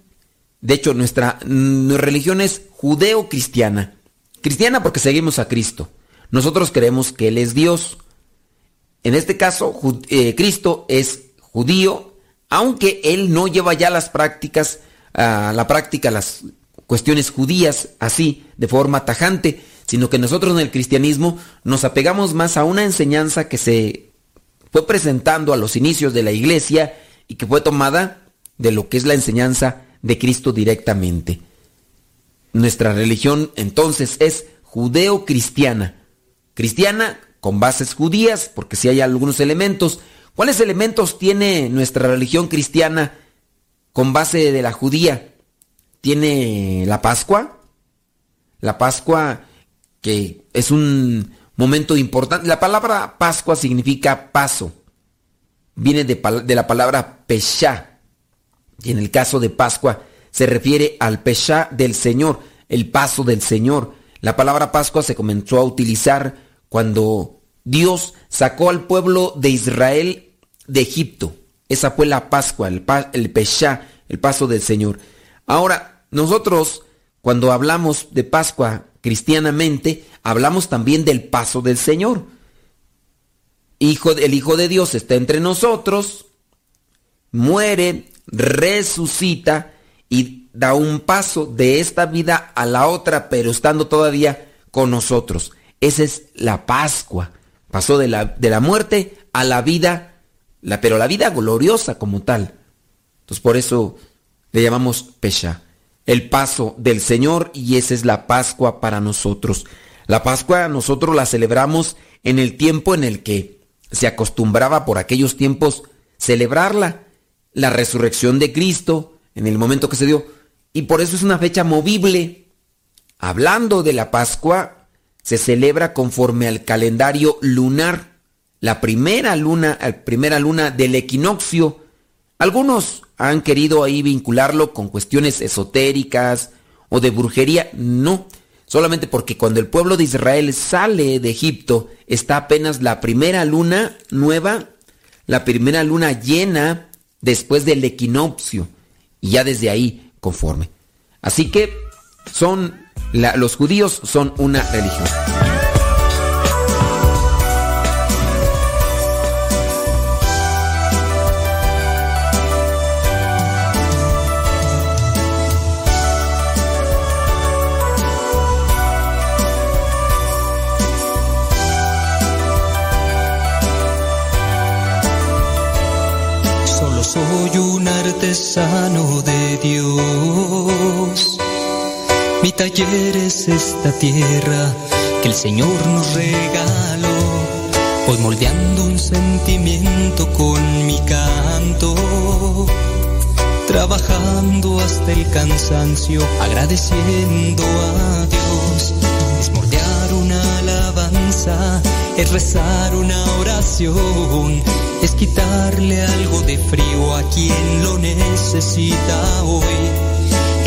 de hecho nuestra, mm, religión es judeo-cristiana. Cristiana porque seguimos a Cristo. Nosotros creemos que Él es Dios. En este caso, eh, Cristo es judío, aunque Él no lleva ya las prácticas, a la práctica, las cuestiones judías así, de forma tajante, sino que nosotros en el cristianismo nos apegamos más a una enseñanza que se fue presentando a los inicios de la iglesia y que fue tomada de lo que es la enseñanza de Cristo directamente. Nuestra religión entonces es judeo-cristiana. Cristiana con bases judías, porque si hay algunos elementos. ¿Cuáles elementos tiene nuestra religión cristiana con base de la judía? Tiene la Pascua. La Pascua que es un momento importante. La palabra Pascua significa paso. Viene de, de la palabra Pesha. Y en el caso de Pascua se refiere al Pesha del Señor, el paso del Señor. La palabra Pascua se comenzó a utilizar cuando Dios sacó al pueblo de Israel de Egipto. Esa fue la Pascua, el, pa- el Pesha, el paso del Señor. Ahora, nosotros, cuando hablamos de Pascua cristianamente, hablamos también del paso del Señor. Hijo, el Hijo de Dios está entre nosotros, muere, resucita y da un paso de esta vida a la otra, pero estando todavía con nosotros. Esa es la Pascua. Pasó de la, de la muerte a la vida, la, pero la vida gloriosa como tal. Entonces por eso le llamamos Pesha, el paso del Señor y esa es la Pascua para nosotros. La Pascua nosotros la celebramos en el tiempo en el que se acostumbraba por aquellos tiempos celebrarla, la resurrección de Cristo, en el momento que se dio, y por eso es una fecha movible. Hablando de la Pascua, se celebra conforme al calendario lunar, la primera luna, la primera luna del equinoccio. Algunos han querido ahí vincularlo con cuestiones esotéricas o de brujería, no. Solamente porque cuando el pueblo de Israel sale de Egipto, está apenas la primera luna nueva, la primera luna llena después del equinoccio. Y ya desde ahí conforme. Así que son la- los judíos son una religión. Solo soy un artesano de Dios. Mi taller es esta tierra que el Señor nos regaló. Voy moldeando un sentimiento con mi canto. Trabajando hasta el cansancio, agradeciendo a Dios. Es moldear una alabanza, es rezar una oración, es quitarle algo de frío a quien lo necesita hoy.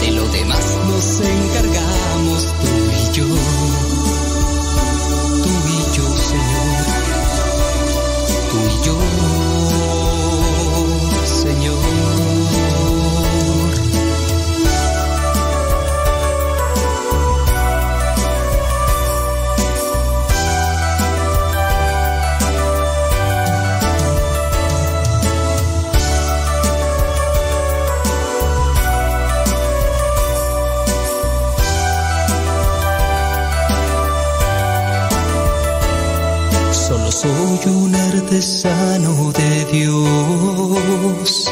de lo demás nos encargamos un artesano de Dios.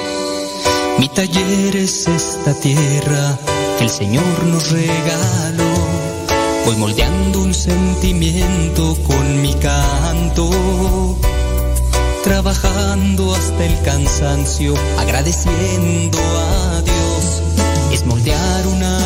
Mi taller es esta tierra que el Señor nos regaló. Voy moldeando un sentimiento con mi canto. Trabajando hasta el cansancio, agradeciendo a Dios. Es moldear una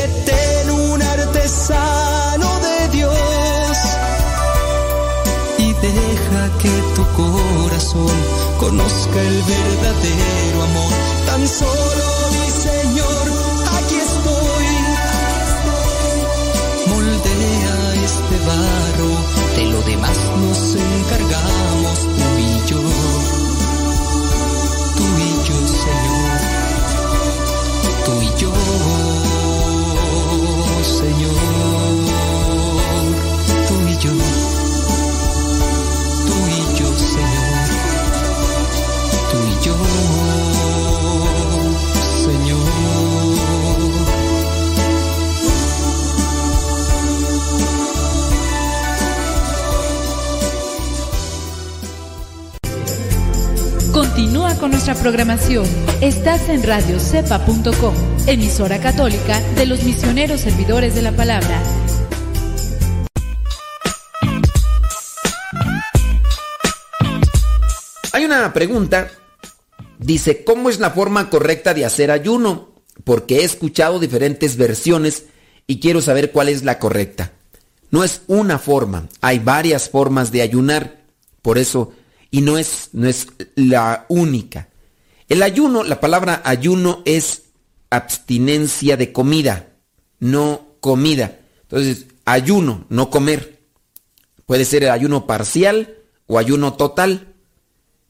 deja que tu corazón conozca el verdadero amor. Tan solo mi Señor, aquí estoy. Moldea este barro, de lo demás nos encargamos nuestra programación. Estás en radiocepa.com, emisora católica de los misioneros servidores de la palabra. Hay una pregunta. Dice, ¿cómo es la forma correcta de hacer ayuno? Porque he escuchado diferentes versiones y quiero saber cuál es la correcta. No es una forma, hay varias formas de ayunar. Por eso, y no es, no es la única. El ayuno, la palabra ayuno es abstinencia de comida, no comida. Entonces, ayuno, no comer. Puede ser el ayuno parcial o ayuno total.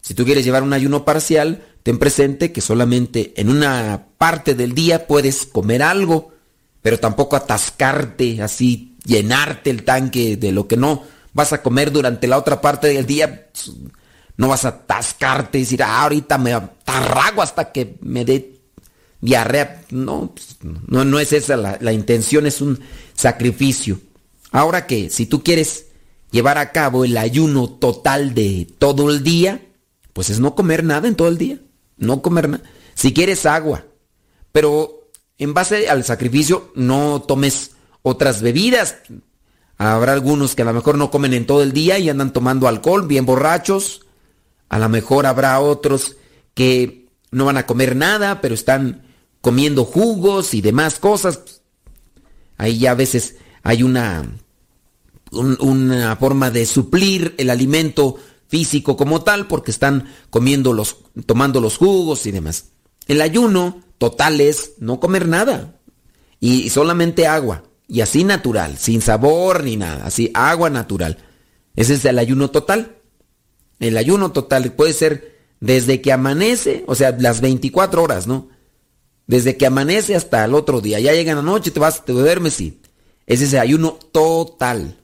Si tú quieres llevar un ayuno parcial, ten presente que solamente en una parte del día puedes comer algo, pero tampoco atascarte así, llenarte el tanque de lo que no vas a comer durante la otra parte del día. No vas a atascarte y decir, ah, ahorita me atarrago hasta que me dé diarrea. No, pues, no, no es esa la, la intención, es un sacrificio. Ahora que si tú quieres llevar a cabo el ayuno total de todo el día, pues es no comer nada en todo el día. No comer nada. Si quieres agua, pero en base al sacrificio no tomes otras bebidas. Habrá algunos que a lo mejor no comen en todo el día y andan tomando alcohol, bien borrachos. A lo mejor habrá otros que no van a comer nada, pero están comiendo jugos y demás cosas. Ahí ya a veces hay una, un- una forma de suplir el alimento físico como tal, porque están comiendo los, tomando los jugos y demás. El ayuno total es no comer nada y solamente agua y así natural, sin sabor ni nada, así agua natural. Ese es el ayuno total. El ayuno total puede ser desde que amanece, o sea, las 24 horas, ¿no? Desde que amanece hasta el otro día. Ya llega la noche, te vas, te duermes ese es el ayuno total.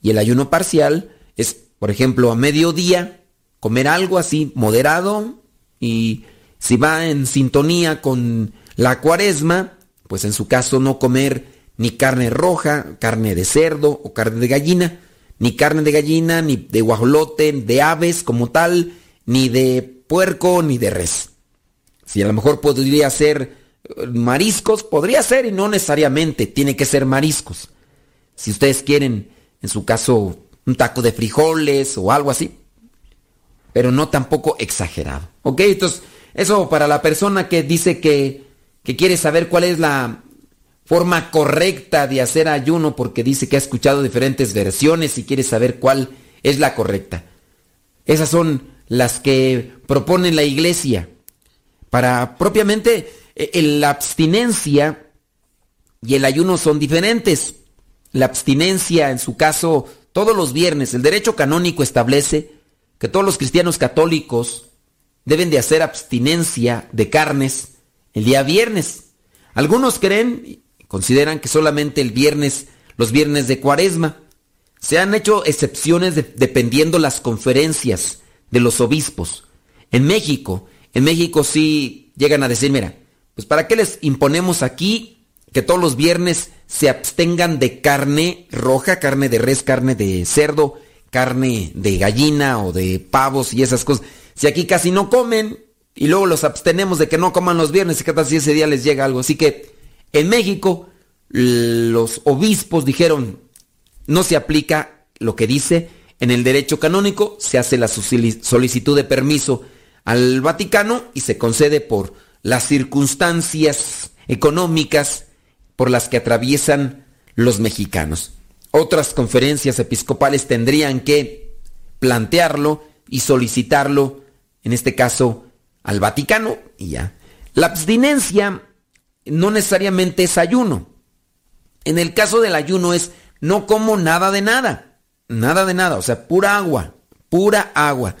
Y el ayuno parcial es, por ejemplo, a mediodía, comer algo así moderado y si va en sintonía con la cuaresma, pues en su caso no comer ni carne roja, carne de cerdo o carne de gallina, ni carne de gallina, ni de guajolote, de aves como tal, ni de puerco, ni de res. Si a lo mejor podría ser eh, mariscos, podría ser y no necesariamente tiene que ser mariscos. Si ustedes quieren, en su caso, un taco de frijoles o algo así, pero no tampoco exagerado. ¿Ok? Entonces, eso para la persona que dice que, que quiere saber cuál es la forma correcta de hacer ayuno porque dice que ha escuchado diferentes versiones y quiere saber cuál es la correcta. Esas son las que propone la iglesia. Para propiamente eh, la abstinencia y el ayuno son diferentes. La abstinencia, en su caso, todos los viernes, el derecho canónico establece que todos los cristianos católicos deben de hacer abstinencia de carnes el día viernes. Algunos creen consideran que solamente el viernes, los viernes de cuaresma. Se han hecho excepciones de- dependiendo las conferencias de los obispos. En México, en México sí llegan a decir, mira, pues ¿para qué les imponemos aquí que todos los viernes se abstengan de carne roja, carne de res, carne de cerdo, carne de gallina o de pavos y esas cosas? Si aquí casi no comen y luego los abstenemos de que no coman los viernes, ¿qué tal si ese día les llega algo? Así que en México los obispos dijeron, no se aplica lo que dice en el derecho canónico, se hace la solicitud de permiso al Vaticano y se concede por las circunstancias económicas por las que atraviesan los mexicanos. Otras conferencias episcopales tendrían que plantearlo y solicitarlo, en este caso, al Vaticano y ya. La abstinencia no necesariamente es ayuno. En el caso del ayuno es no como nada de nada, nada de nada, o sea, pura agua, pura agua.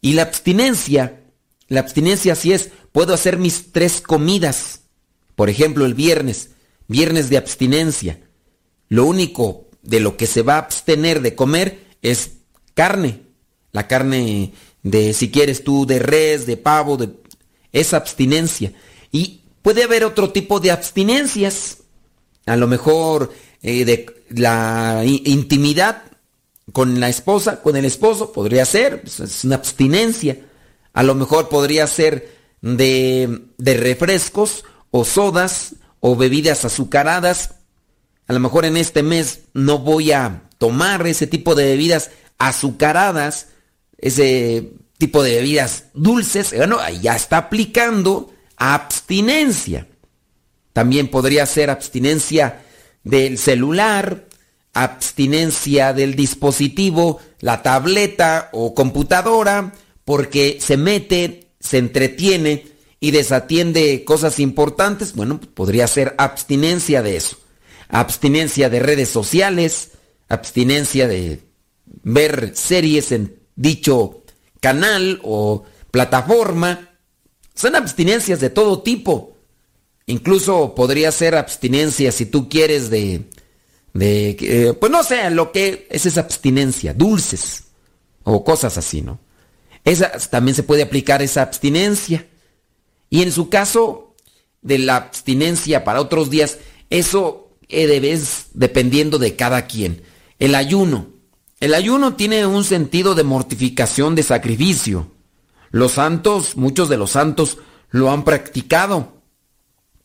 Y la abstinencia, la abstinencia sí es, puedo hacer mis tres comidas. Por ejemplo, el viernes, viernes de abstinencia. Lo único de lo que se va a abstener de comer es carne. La carne de, si quieres tú, de res, de pavo, de esa abstinencia. Y puede haber otro tipo de abstinencias. A lo mejor eh, de la intimidad con la esposa, con el esposo, podría ser, pues, es una abstinencia. A lo mejor podría ser de, de refrescos o sodas o bebidas azucaradas. A lo mejor en este mes no voy a tomar ese tipo de bebidas azucaradas, ese tipo de bebidas dulces. Bueno, ya está aplicando abstinencia. También podría ser abstinencia del celular, abstinencia del dispositivo, la tableta o computadora, porque se mete, se entretiene y desatiende cosas importantes. Bueno, podría ser abstinencia de eso. Abstinencia de redes sociales, abstinencia de ver series en dicho canal o plataforma. Son abstinencias de todo tipo. Incluso podría ser abstinencia si tú quieres de, de eh, pues no sé, lo que es esa abstinencia, dulces o cosas así, ¿no? esa también se puede aplicar esa abstinencia. Y en su caso de la abstinencia para otros días, eso es dependiendo de cada quien. El ayuno. El ayuno tiene un sentido de mortificación, de sacrificio. Los santos, muchos de los santos lo han practicado.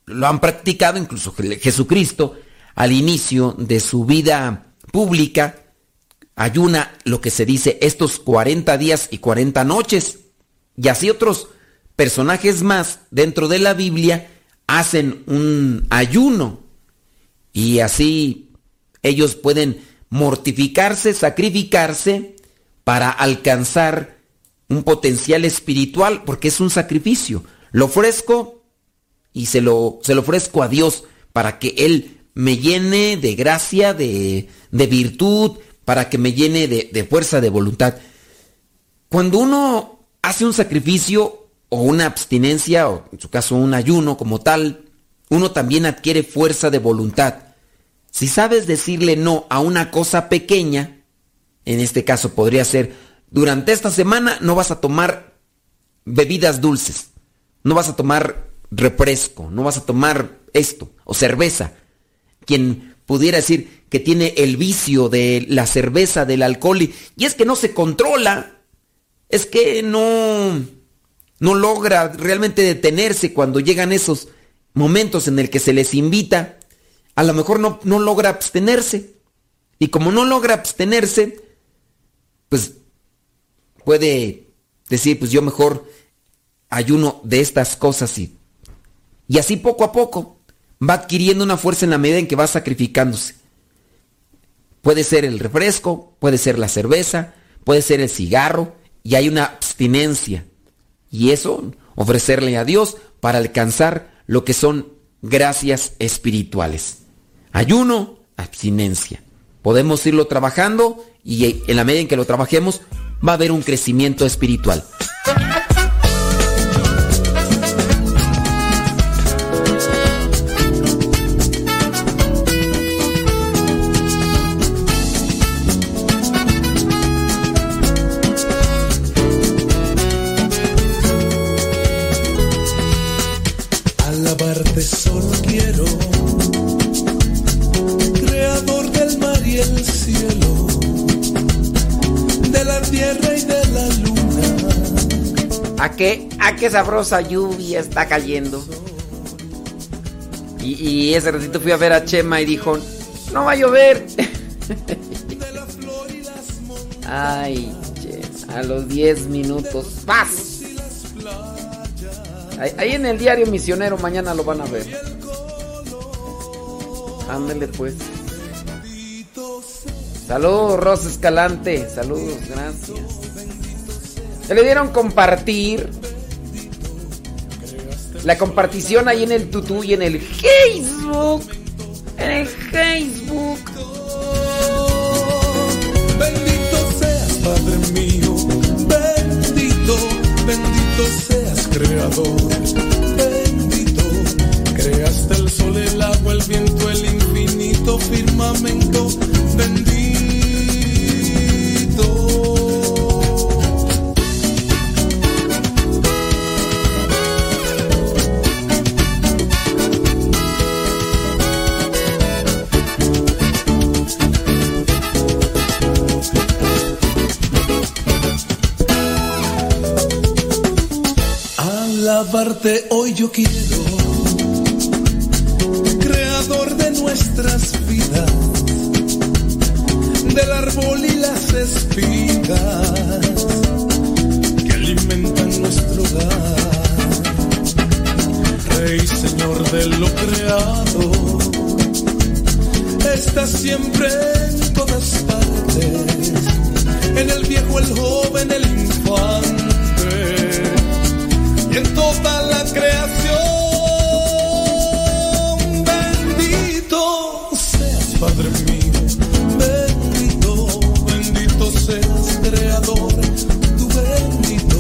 Lo han practicado incluso Jesucristo al inicio de su vida pública. Ayuna lo que se dice estos 40 días y 40 noches. Y así otros personajes más dentro de la Biblia hacen un ayuno. Y así ellos pueden mortificarse, sacrificarse para alcanzar un potencial espiritual, porque es un sacrificio. Lo ofrezco y se lo, se lo ofrezco a Dios para que Él me llene de gracia, de, de virtud, para que me llene de, de fuerza de voluntad. Cuando uno hace un sacrificio o una abstinencia, o en su caso un ayuno como tal, uno también adquiere fuerza de voluntad. Si sabes decirle no a una cosa pequeña, en este caso podría ser, durante esta semana no vas a tomar bebidas dulces, no vas a tomar refresco, no vas a tomar esto, o cerveza. Quien pudiera decir que tiene el vicio de la cerveza, del alcohol, y, y es que no se controla, es que no, no logra realmente detenerse cuando llegan esos momentos en el que se les invita, a lo mejor no, no logra abstenerse. Y como no logra abstenerse, pues puede decir, pues yo mejor ayuno de estas cosas y, y así poco a poco va adquiriendo una fuerza en la medida en que va sacrificándose. Puede ser el refresco, puede ser la cerveza, puede ser el cigarro y hay una abstinencia. Y eso ofrecerle a Dios para alcanzar lo que son gracias espirituales. Ayuno, abstinencia. Podemos irlo trabajando y en la medida en que lo trabajemos va a haber un crecimiento espiritual. ¿A qué, a qué sabrosa lluvia está cayendo? Y, ese ratito fui a ver a Chema y dijo, no va a llover. Ay, a los 10 minutos. ¡Paz! Ahí, ahí en el diario misionero mañana lo van a ver. Ándele pues. Saludos, Rosa Escalante. Saludos, gracias. Se le dieron compartir. La compartición ahí en el tutú y en el Facebook. En el Facebook. Bendito seas, Padre mío, bendito, bendito seas, Creador, bendito. Creaste el sol, el agua, el viento, el infinito firmamento, Hoy yo quiero, creador de nuestras vidas, del árbol y las espigas que alimentan nuestro hogar. Rey, Señor de lo creado, estás siempre en todas partes, en el viejo, el joven, el infante creación. Bendito seas, Padre mío, bendito, bendito seas, Creador, tú bendito,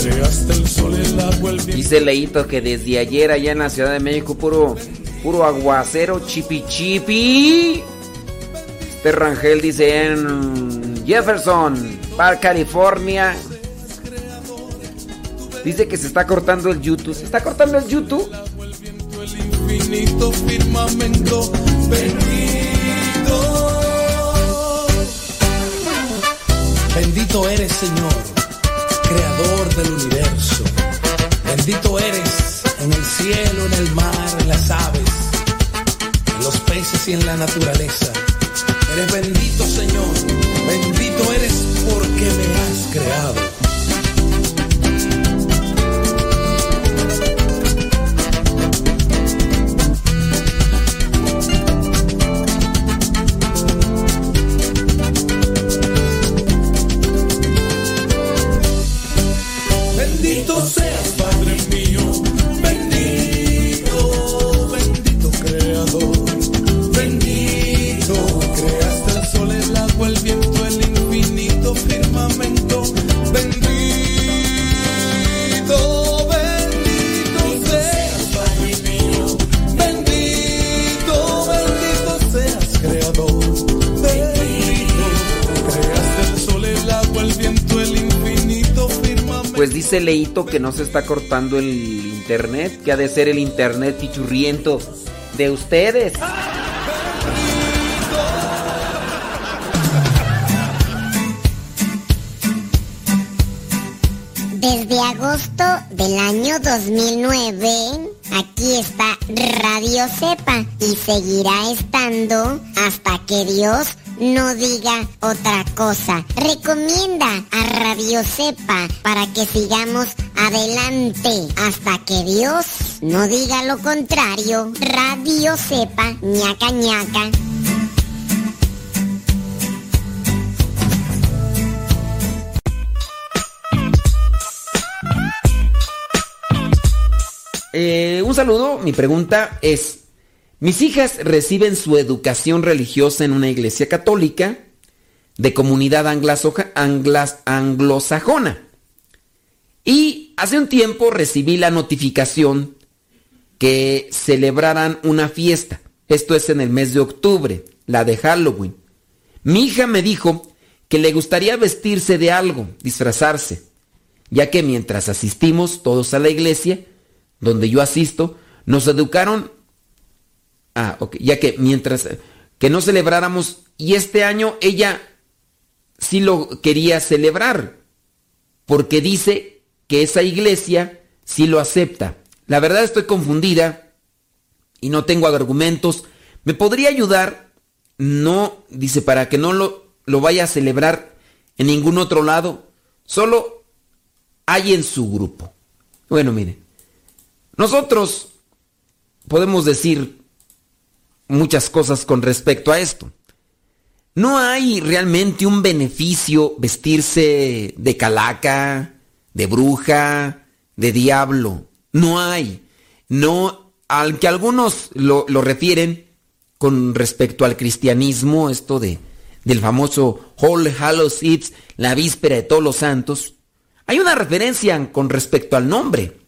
creaste el sol, el agua, el viento. Dice Leito que desde ayer allá en la Ciudad de México puro, puro aguacero, chipi chipi. Este dice en Jefferson, Park, California. Dice que se está cortando el YouTube. ¿Se está cortando el YouTube? Bendito eres, Señor, creador del universo. Bendito eres en el cielo, en el mar, en las aves, en los peces y en la naturaleza. Eres bendito, Señor. Bendito eres porque me has creado. Dice Leito que no se está cortando el internet, que ha de ser el internet pichurriento de ustedes. Desde agosto del año 2009, aquí está Radio Cepa y seguirá estando hasta que Dios no diga otra cosa. Recomienda a Radio Cepa para que sigamos adelante hasta que Dios no diga lo contrario. Radio Cepa, ñaca ñaca. Eh, un saludo, mi pregunta es, mis hijas reciben su educación religiosa en una iglesia católica de comunidad anglosajona. Y hace un tiempo recibí la notificación que celebraran una fiesta. Esto es en el mes de octubre, la de Halloween. Mi hija me dijo que le gustaría vestirse de algo, disfrazarse, ya que mientras asistimos todos a la iglesia, donde yo asisto, nos educaron, ah, ok, ya que mientras que no celebráramos, y este año ella sí lo quería celebrar, porque dice que esa iglesia sí lo acepta. La verdad estoy confundida y no tengo argumentos. ¿Me podría ayudar? No, dice, para que no lo, lo vaya a celebrar en ningún otro lado. Solo hay en su grupo. Bueno, mire. Nosotros podemos decir muchas cosas con respecto a esto. No hay realmente un beneficio vestirse de calaca, de bruja, de diablo. No hay. No, al que algunos lo, lo refieren con respecto al cristianismo, esto de del famoso All Hallows Eve, la víspera de todos los santos, hay una referencia con respecto al nombre.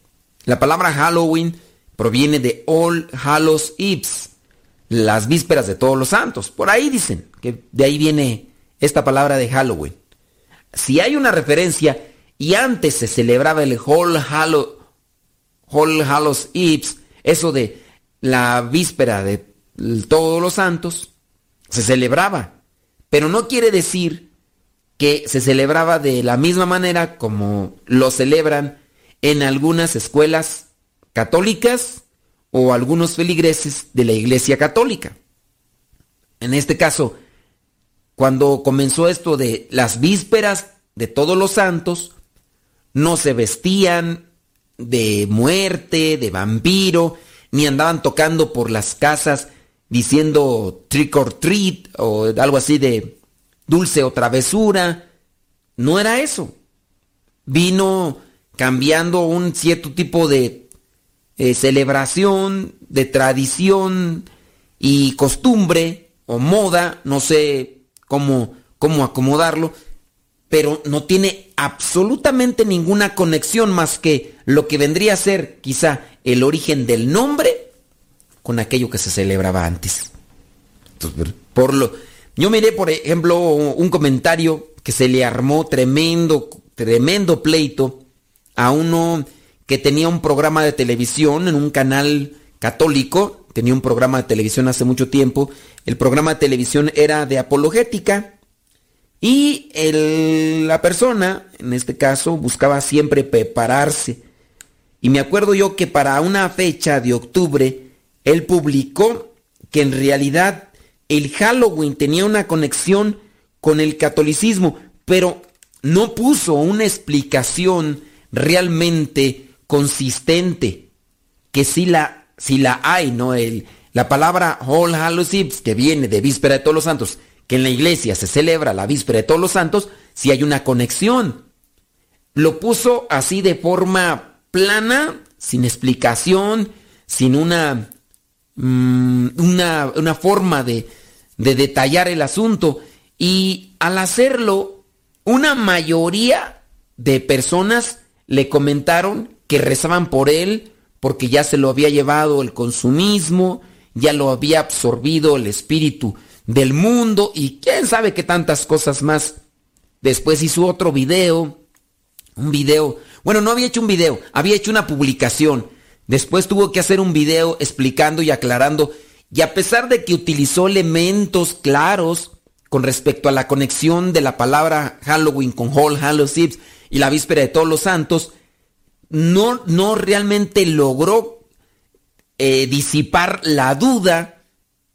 La palabra Halloween proviene de All Hallows Eves, las vísperas de todos los santos. Por ahí dicen que de ahí viene esta palabra de Halloween. Si hay una referencia y antes se celebraba el All, Hallow, All Hallows Eves, eso de la víspera de todos los santos, se celebraba. Pero no quiere decir que se celebraba de la misma manera como lo celebran en algunas escuelas católicas o algunos feligreses de la Iglesia Católica. En este caso, cuando comenzó esto de las vísperas de todos los santos, no se vestían de muerte, de vampiro, ni andaban tocando por las casas diciendo trick or treat o algo así de dulce o travesura. No era eso. Vino cambiando un cierto tipo de eh, celebración, de tradición y costumbre o moda, no sé cómo, cómo acomodarlo, pero no tiene absolutamente ninguna conexión más que lo que vendría a ser quizá el origen del nombre con aquello que se celebraba antes. Por lo, yo miré, por ejemplo, un comentario que se le armó tremendo, tremendo pleito a uno que tenía un programa de televisión en un canal católico, tenía un programa de televisión hace mucho tiempo, el programa de televisión era de apologética y el- la persona, en este caso, buscaba siempre prepararse. Y me acuerdo yo que para una fecha de octubre, él publicó que en realidad el Halloween tenía una conexión con el catolicismo, pero no puso una explicación realmente consistente, que sí la, sí la hay, ¿no? El, la palabra All Hallows Eve, que viene de Víspera de Todos los Santos, que en la iglesia se celebra la Víspera de Todos los Santos, sí hay una conexión. Lo puso así de forma plana, sin explicación, sin una, mm, una, una forma de, de detallar el asunto. Y al hacerlo, una mayoría de personas le comentaron que rezaban por él porque ya se lo había llevado el consumismo, ya lo había absorbido el espíritu del mundo y quién sabe qué tantas cosas más. Después hizo otro video, un video, bueno, no había hecho un video, había hecho una publicación. Después tuvo que hacer un video explicando y aclarando. Y a pesar de que utilizó elementos claros con respecto a la conexión de la palabra Halloween con All Hallows Eve y la víspera de todos los santos, no, no realmente logró eh, disipar la duda,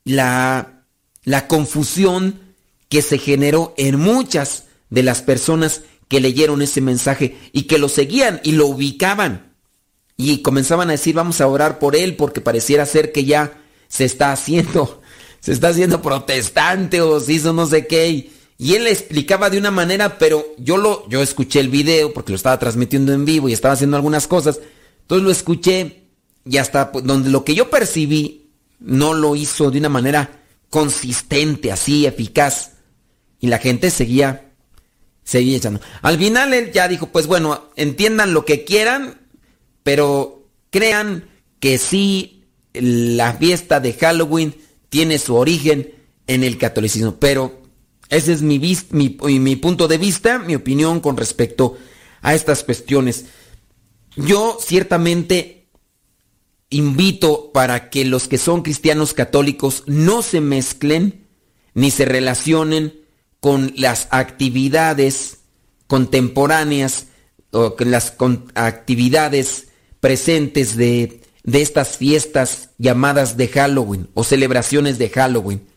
la, la confusión que se generó en muchas de las personas que leyeron ese mensaje y que lo seguían y lo ubicaban. Y comenzaban a decir, vamos a orar por él porque pareciera ser que ya se está haciendo, se está haciendo protestante o se hizo no sé qué. Y él le explicaba de una manera, pero yo lo, yo escuché el video porque lo estaba transmitiendo en vivo y estaba haciendo algunas cosas. Entonces lo escuché y hasta pues, donde lo que yo percibí no lo hizo de una manera consistente, así, eficaz. Y la gente seguía, seguía echando. Al final él ya dijo, pues bueno, entiendan lo que quieran, pero crean que sí la fiesta de Halloween tiene su origen en el catolicismo. Pero ese es mi, punto de vista, mi opinión con respecto a estas cuestiones. Yo ciertamente invito para que los que son cristianos católicos no se mezclen ni se relacionen con las actividades contemporáneas o con las actividades presentes de estas fiestas llamadas de Halloween o celebraciones de Halloween,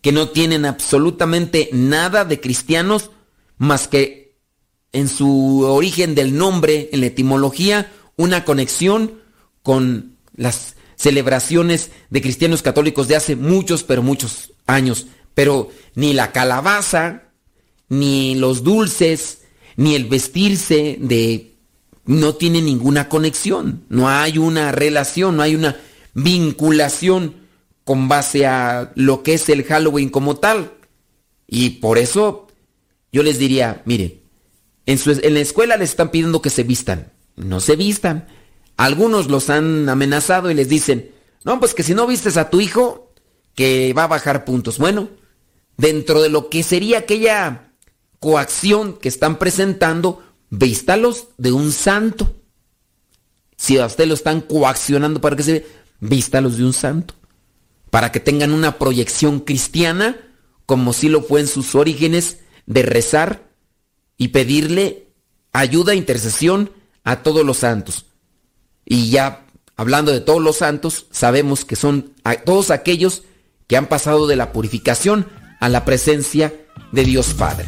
que no tienen absolutamente nada de cristianos más que en su origen del nombre, en la etimología, una conexión con las celebraciones de cristianos católicos de hace muchos, pero muchos años. Pero ni la calabaza, ni los dulces, ni el vestirse de... no tiene ninguna conexión, no hay una relación, no hay una vinculación con base a lo que es el Halloween como tal. Y por eso yo les diría, miren, en, la escuela les están pidiendo que se vistan. No se vistan. Algunos los han amenazado y les dicen, no, pues que si no vistes a tu hijo, que va a bajar puntos. Bueno, dentro de lo que sería aquella coacción que están presentando, vístalos de un santo. Si a usted lo están coaccionando para que se vístalos de un santo. Para que tengan una proyección cristiana, como si lo fue en sus orígenes, de rezar y pedirle ayuda, intercesión a todos los santos. Y ya hablando de todos los santos, sabemos que son todos aquellos que han pasado de la purificación a la presencia de Dios Padre.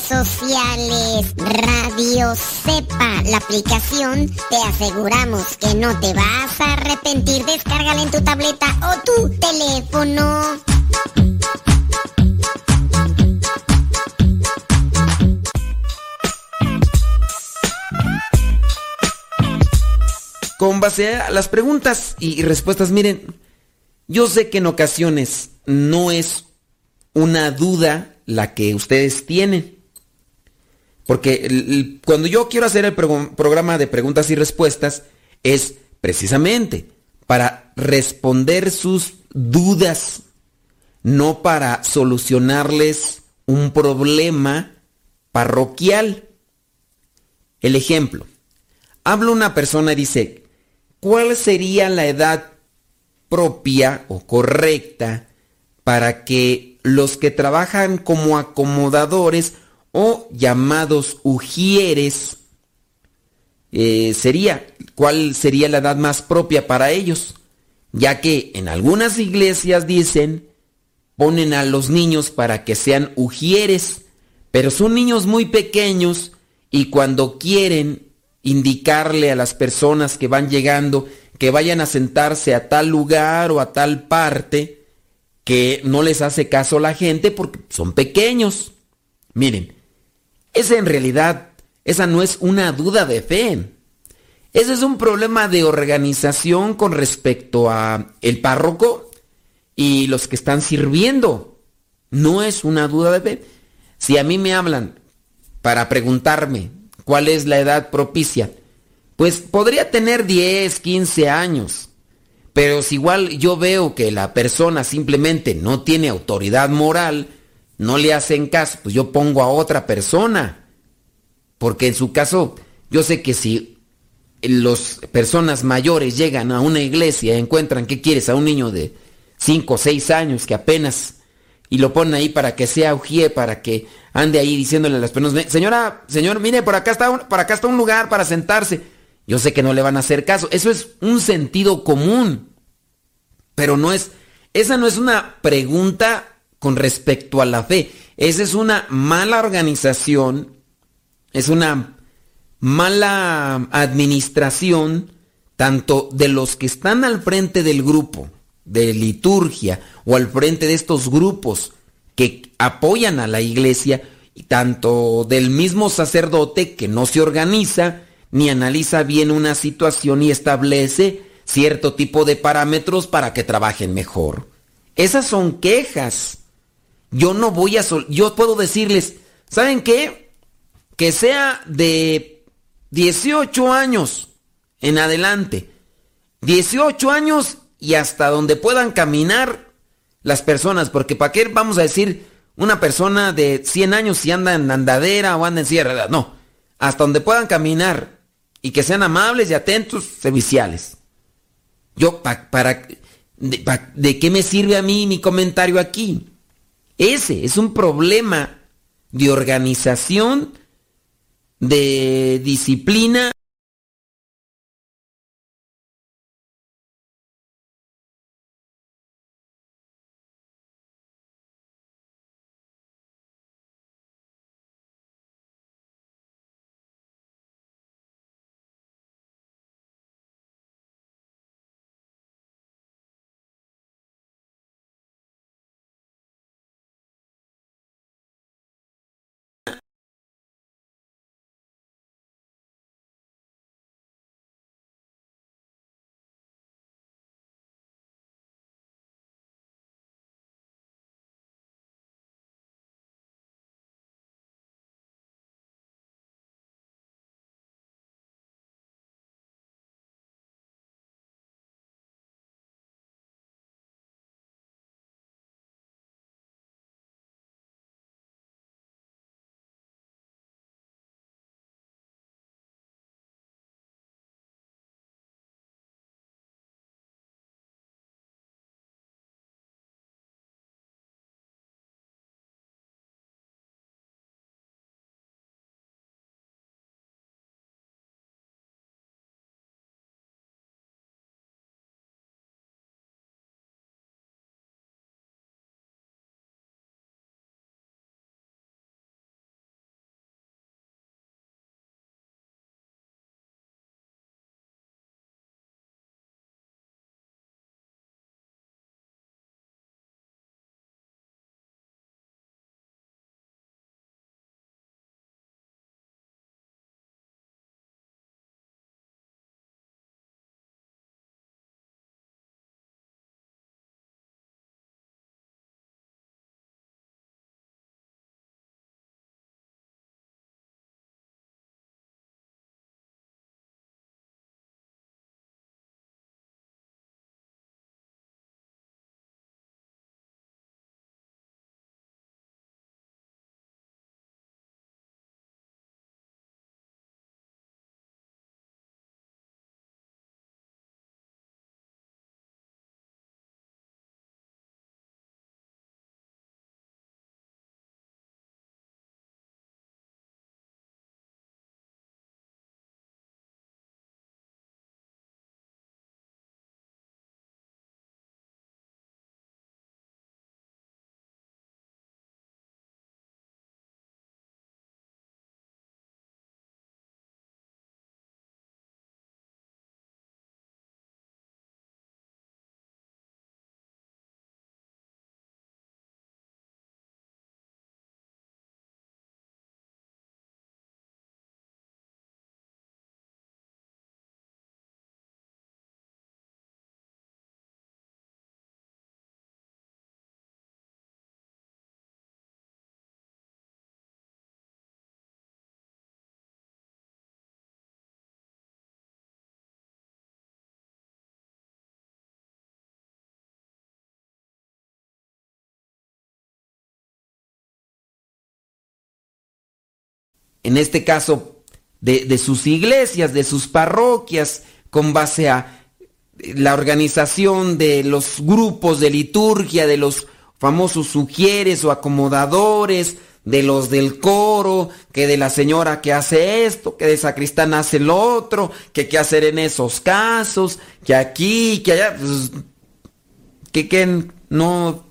Sociales. Radio Cepa, la aplicación, te aseguramos que no te vas a arrepentir. Descárgala en tu tableta o tu teléfono. Con base a las preguntas y respuestas, miren, yo sé que en ocasiones no es una duda la que ustedes tienen. Porque cuando yo quiero hacer el pro- programa de preguntas y respuestas es precisamente para responder sus dudas, no para solucionarles un problema parroquial. El ejemplo, habla una persona y dice, ¿cuál sería la edad propia o correcta para que los que trabajan como acomodadores o llamados ujieres eh, sería, cuál sería la edad más propia para ellos? Ya que en algunas iglesias dicen, ponen a los niños para que sean ujieres, pero son niños muy pequeños y cuando quieren indicarle a las personas que van llegando que vayan a sentarse a tal lugar o a tal parte, que no les hace caso la gente porque son pequeños. Miren, esa en realidad, esa no es una duda de fe. Ese es un problema de organización con respecto a el párroco y los que están sirviendo. No es una duda de fe. Si a mí me hablan para preguntarme cuál es la edad propicia, pues podría tener 10, 15 años. Pero si igual yo veo que la persona simplemente no tiene autoridad moral, no le hacen caso, pues yo pongo a otra persona. Porque en su caso, yo sé que si las personas mayores llegan a una iglesia y encuentran que quieres a un niño de 5 o 6 años que apenas y lo ponen ahí para que sea ujié, para que ande ahí diciéndole a las personas, señora, señor, mire, por acá está un, por acá está un lugar para sentarse. Yo sé que no le van a hacer caso. Eso es un sentido común. Pero no es, esa no es una pregunta con respecto a la fe. Esa es una mala organización, es una mala administración tanto de los que están al frente del grupo de liturgia o al frente de estos grupos que apoyan a la iglesia y tanto del mismo sacerdote que no se organiza ni analiza bien una situación y establece cierto tipo de parámetros para que trabajen mejor. Esas son quejas. Yo no voy a... sol- yo puedo decirles, ¿saben qué? Que sea de 18 años en adelante. 18 años y hasta donde puedan caminar las personas. Porque ¿para qué vamos a decir una persona de 100 años si anda en andadera o anda en ruedas? No. Hasta donde puedan caminar y que sean amables y atentos, serviciales. Yo, pa- para, pa- ¿de qué me sirve a mí mi comentario aquí? Ese es un problema de organización, de disciplina. En este caso, de, de sus iglesias, de sus parroquias, con base a la organización de los grupos de liturgia, de los famosos sugieres o acomodadores, de los del coro, que de la señora que hace esto, que de sacristán hace lo otro, que qué hacer en esos casos, que aquí, que allá, pues, que, que no...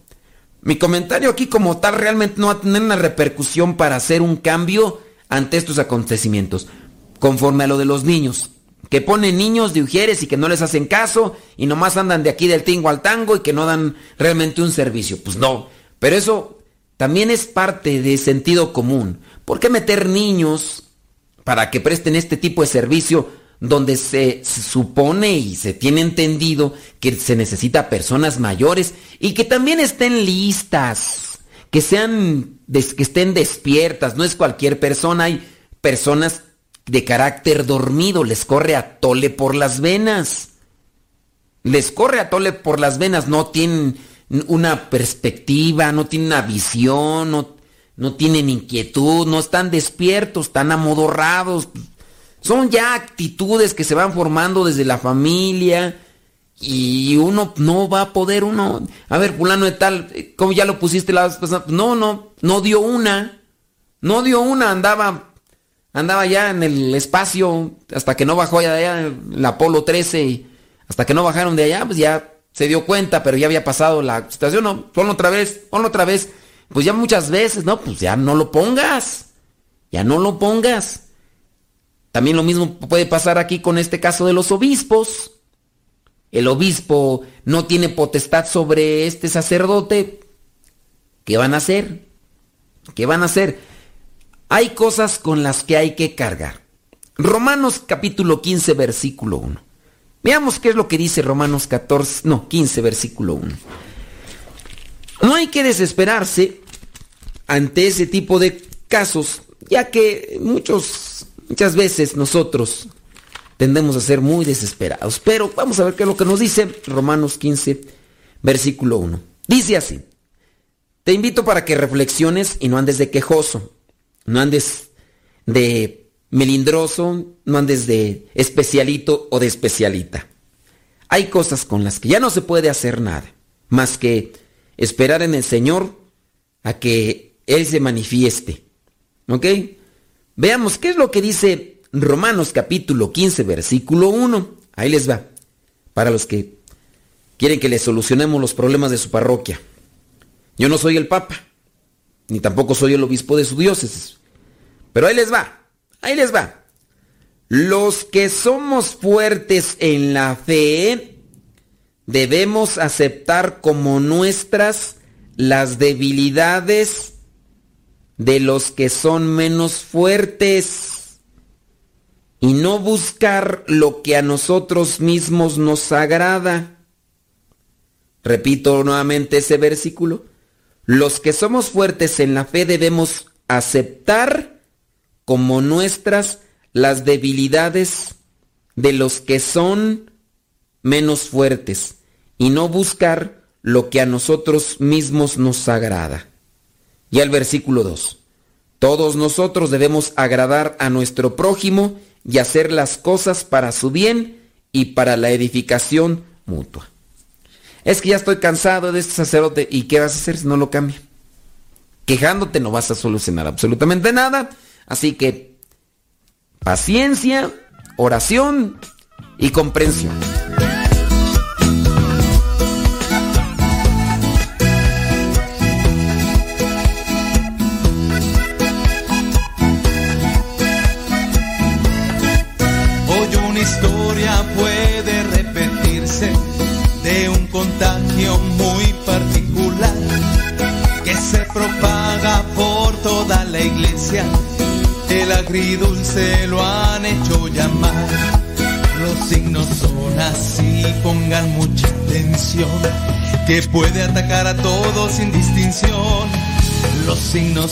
Mi comentario aquí como tal realmente no va a tener una repercusión para hacer un cambio ante estos acontecimientos. Conforme a lo de los niños, que ponen niños de ujieres y que no les hacen caso y nomás andan de aquí del tingo al tango y que no dan realmente un servicio. Pues no, pero eso también es parte de sentido común. ¿Por qué meter niños para que presten este tipo de servicio donde se, se supone y se tiene entendido que se necesita personas mayores y que también estén listas? Que sean, que estén despiertas, no es cualquier persona, hay personas de carácter dormido, les corre a tole por las venas. Les corre a tole por las venas, no tienen una perspectiva, no tienen una visión, no, no tienen inquietud, no están despiertos, están amodorrados. Son ya actitudes que se van formando desde la familia y uno no va a poder, uno, a ver, fulano de tal, como ya lo pusiste la vez no, no, no dio una, no dio una, andaba andaba ya en el espacio hasta que no bajó allá, allá el Apolo 13 y hasta que no bajaron de allá, pues ya se dio cuenta, pero ya había pasado la situación, no, ponlo otra vez, ponlo otra vez, pues ya muchas veces, no, pues ya no lo pongas, ya no lo pongas. También lo mismo puede pasar aquí con este caso de los obispos. El obispo no tiene potestad sobre este sacerdote. ¿Qué van a hacer? ¿Qué van a hacer? Hay cosas con las que hay que cargar. Romanos capítulo 15, versículo 1. Veamos qué es lo que dice Romanos 14, no, 15, versículo 1. No hay que desesperarse ante ese tipo de casos, ya que muchos, muchas veces nosotros tendemos a ser muy desesperados. Pero vamos a ver qué es lo que nos dice Romanos 15, versículo 1. Dice así, te invito para que reflexiones y no andes de quejoso, no andes de melindroso, no andes de especialito o de especialita. Hay cosas con las que ya no se puede hacer nada, más que esperar en el Señor a que Él se manifieste. ¿Ok? Veamos qué es lo que dice Romanos capítulo 15, versículo 1. Ahí les va. Para los que quieren que les solucionemos los problemas de su parroquia. Yo no soy el Papa, ni tampoco soy el obispo de su diócesis. Pero ahí les va, ahí les va. Los que somos fuertes en la fe, debemos aceptar como nuestras las debilidades de los que son menos fuertes y no buscar lo que a nosotros mismos nos agrada. Repito nuevamente ese versículo. Los que somos fuertes en la fe debemos aceptar como nuestras las debilidades de los que son menos fuertes y no buscar lo que a nosotros mismos nos agrada. Y el versículo 2. Todos nosotros debemos agradar a nuestro prójimo y hacer las cosas para su bien y para la edificación mutua. Es que ya estoy cansado de este sacerdote y ¿qué vas a hacer si no lo cambia? Quejándote no vas a solucionar absolutamente nada. Así que paciencia, oración y comprensión. Contagio muy particular que se propaga por toda la iglesia. El agridulce lo han hecho llamar. Los signos son así, pongan mucha atención, que puede atacar a todos sin distinción. Los signos